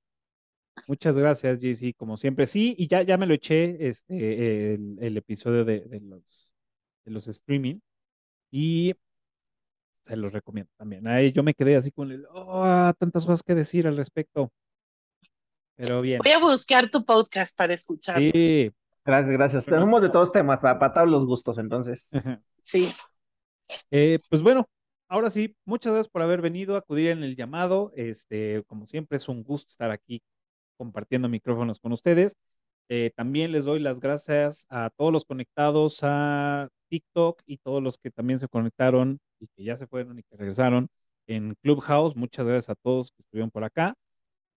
Muchas gracias, JC, como siempre. Sí, y ya, ya me lo eché este, el, el episodio de, de, los, de los streaming. Y se los recomiendo también. Ahí yo me quedé así con el, oh, tantas cosas que decir al respecto. Pero bien. Voy a buscar tu podcast para escuchar. Sí. Gracias, gracias. Tenemos de todos temas, para todos los gustos, entonces. [laughs] Sí. Eh, pues bueno, ahora sí, muchas gracias por haber venido a acudir en el llamado. Este, como siempre, es un gusto estar aquí compartiendo micrófonos con ustedes. Eh, también les doy las gracias a todos los conectados a TikTok y todos los que también se conectaron y que ya se fueron y que regresaron en Clubhouse. Muchas gracias a todos que estuvieron por acá.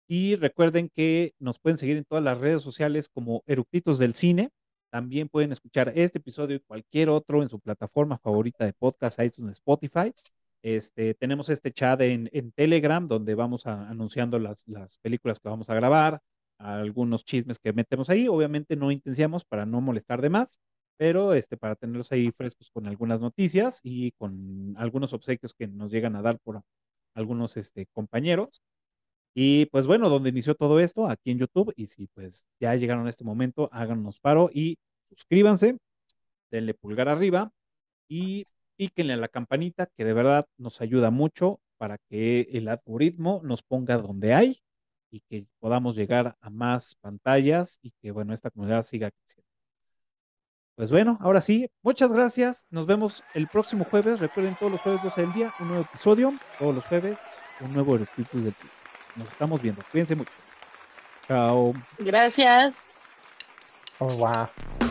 Y recuerden que nos pueden seguir en todas las redes sociales como Eructitos del Cine. También pueden escuchar este episodio y cualquier otro en su plataforma favorita de podcast, iTunes, Spotify. Este, tenemos este chat en, en Telegram donde vamos anunciando las, las películas que vamos a grabar, algunos chismes que metemos ahí. Obviamente no intenciamos para no molestar de más, pero este, para tenerlos ahí frescos con algunas noticias y con algunos obsequios que nos llegan a dar por algunos este, compañeros. Y pues bueno, donde inició todo esto, aquí en YouTube, y si pues ya llegaron a este momento, háganos paro y suscríbanse, denle pulgar arriba y píquenle a la campanita, que de verdad nos ayuda mucho para que el algoritmo nos ponga donde hay y que podamos llegar a más pantallas y que, bueno, esta comunidad siga creciendo. Pues bueno, ahora sí, muchas gracias. Nos vemos el próximo jueves. Recuerden, todos los jueves 12 del día, un nuevo episodio. Todos los jueves, un nuevo Eructitus del Cine. Nos estamos viendo. Cuídense mucho. Chao. Gracias. Oh, wow.